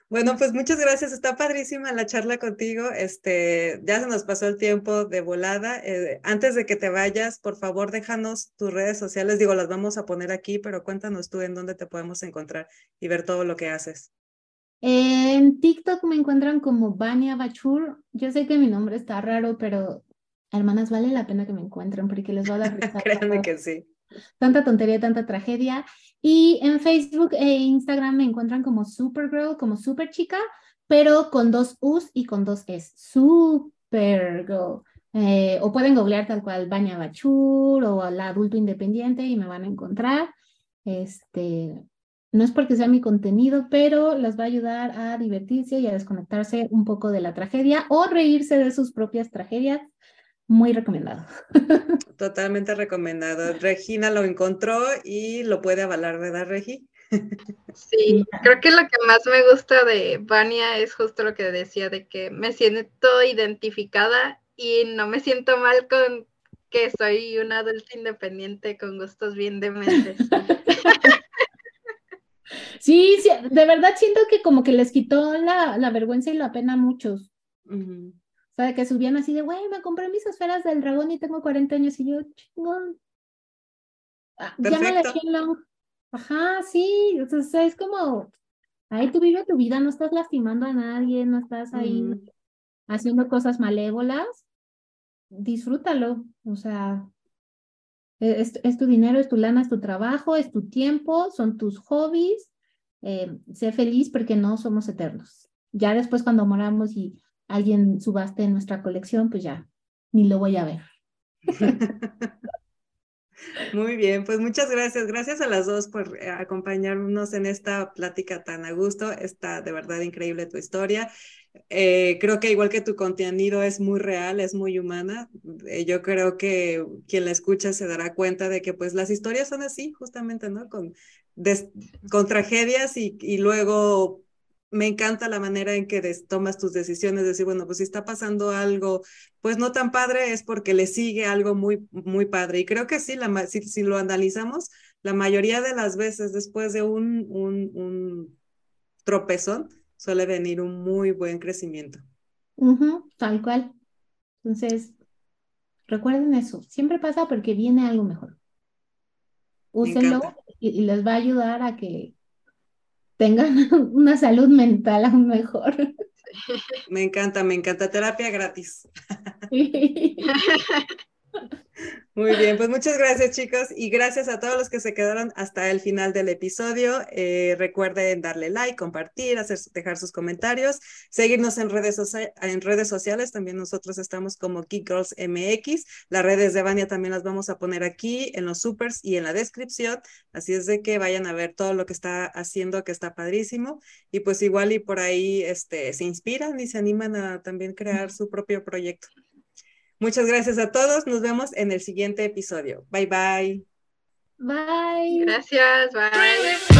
Bueno, pues muchas gracias. Está padrísima la charla contigo. Este, ya se nos pasó el tiempo de volada. Eh, antes de que te vayas, por favor, déjanos tus redes sociales. Digo, las vamos a poner aquí, pero cuéntanos tú en dónde te podemos encontrar y ver todo lo que haces. En TikTok me encuentran como Vania Bachur. Yo sé que mi nombre está raro, pero hermanas, vale la pena que me encuentren porque les voy a dar Créanme que sí. Tanta tontería, tanta tragedia. Y en Facebook e Instagram me encuentran como Supergirl, como super chica, pero con dos U's y con dos S. Supergirl. Eh, o pueden googlear tal cual Baña Bachur o la adulto independiente y me van a encontrar. Este, no es porque sea mi contenido, pero las va a ayudar a divertirse y a desconectarse un poco de la tragedia o reírse de sus propias tragedias muy recomendado. Totalmente recomendado. Regina lo encontró y lo puede avalar, ¿verdad, Regi? Sí, creo que lo que más me gusta de Vania es justo lo que decía, de que me siento identificada y no me siento mal con que soy una adulta independiente con gustos bien dementes. Sí, sí, de verdad siento que como que les quitó la, la vergüenza y la pena a muchos sea, que subían así de, güey, me compré mis esferas del dragón y tengo 40 años y yo, chingón. Ah, llámale a Ajá, sí, entonces es como, ahí tú vives tu vida, no estás lastimando a nadie, no estás ahí mm. haciendo cosas malévolas, disfrútalo, o sea, e, es, tu dinero, es tu lana, es tu trabajo, es tu tiempo, son tus hobbies, eh, sé feliz porque no somos eternos. Ya después cuando moramos y alguien subaste en nuestra colección, pues ya, ni lo voy a ver. Muy bien, pues muchas gracias. Gracias a las dos por eh, acompañarnos en esta plática tan a gusto. Está de verdad increíble tu historia. Eh, creo que igual que tu contenido es muy real, es muy humana. Eh, yo creo que quien la escucha se dará cuenta de que pues las historias son así, justamente, ¿no? Con, con tragedias y, y luego me encanta la manera en que tomas tus decisiones, decir, bueno, pues si está pasando algo, pues no tan padre, es porque le sigue algo muy, muy padre. Y creo que sí, la, si, si lo analizamos, la mayoría de las veces después de un, un, un tropezón, suele venir un muy buen crecimiento. tal cual. Entonces, recuerden eso, siempre pasa porque viene algo mejor. Úsenlo y les va a ayudar a que tengan una salud mental aún mejor. Me encanta, me encanta. Terapia gratis. Muy bien, pues muchas gracias chicos y gracias a todos los que se quedaron hasta el final del episodio. Eh, recuerden darle like, compartir, hacer, dejar sus comentarios, seguirnos en redes, en redes sociales. También nosotros estamos como Geek Girls MX. Las redes de Vania también las vamos a poner aquí en los supers y en la descripción. Así es de que vayan a ver todo lo que está haciendo, que está padrísimo. Y pues igual y por ahí este, se inspiran y se animan a también crear su propio proyecto. Muchas gracias a todos. Nos vemos en el siguiente episodio. Bye bye. Bye. Gracias. Bye.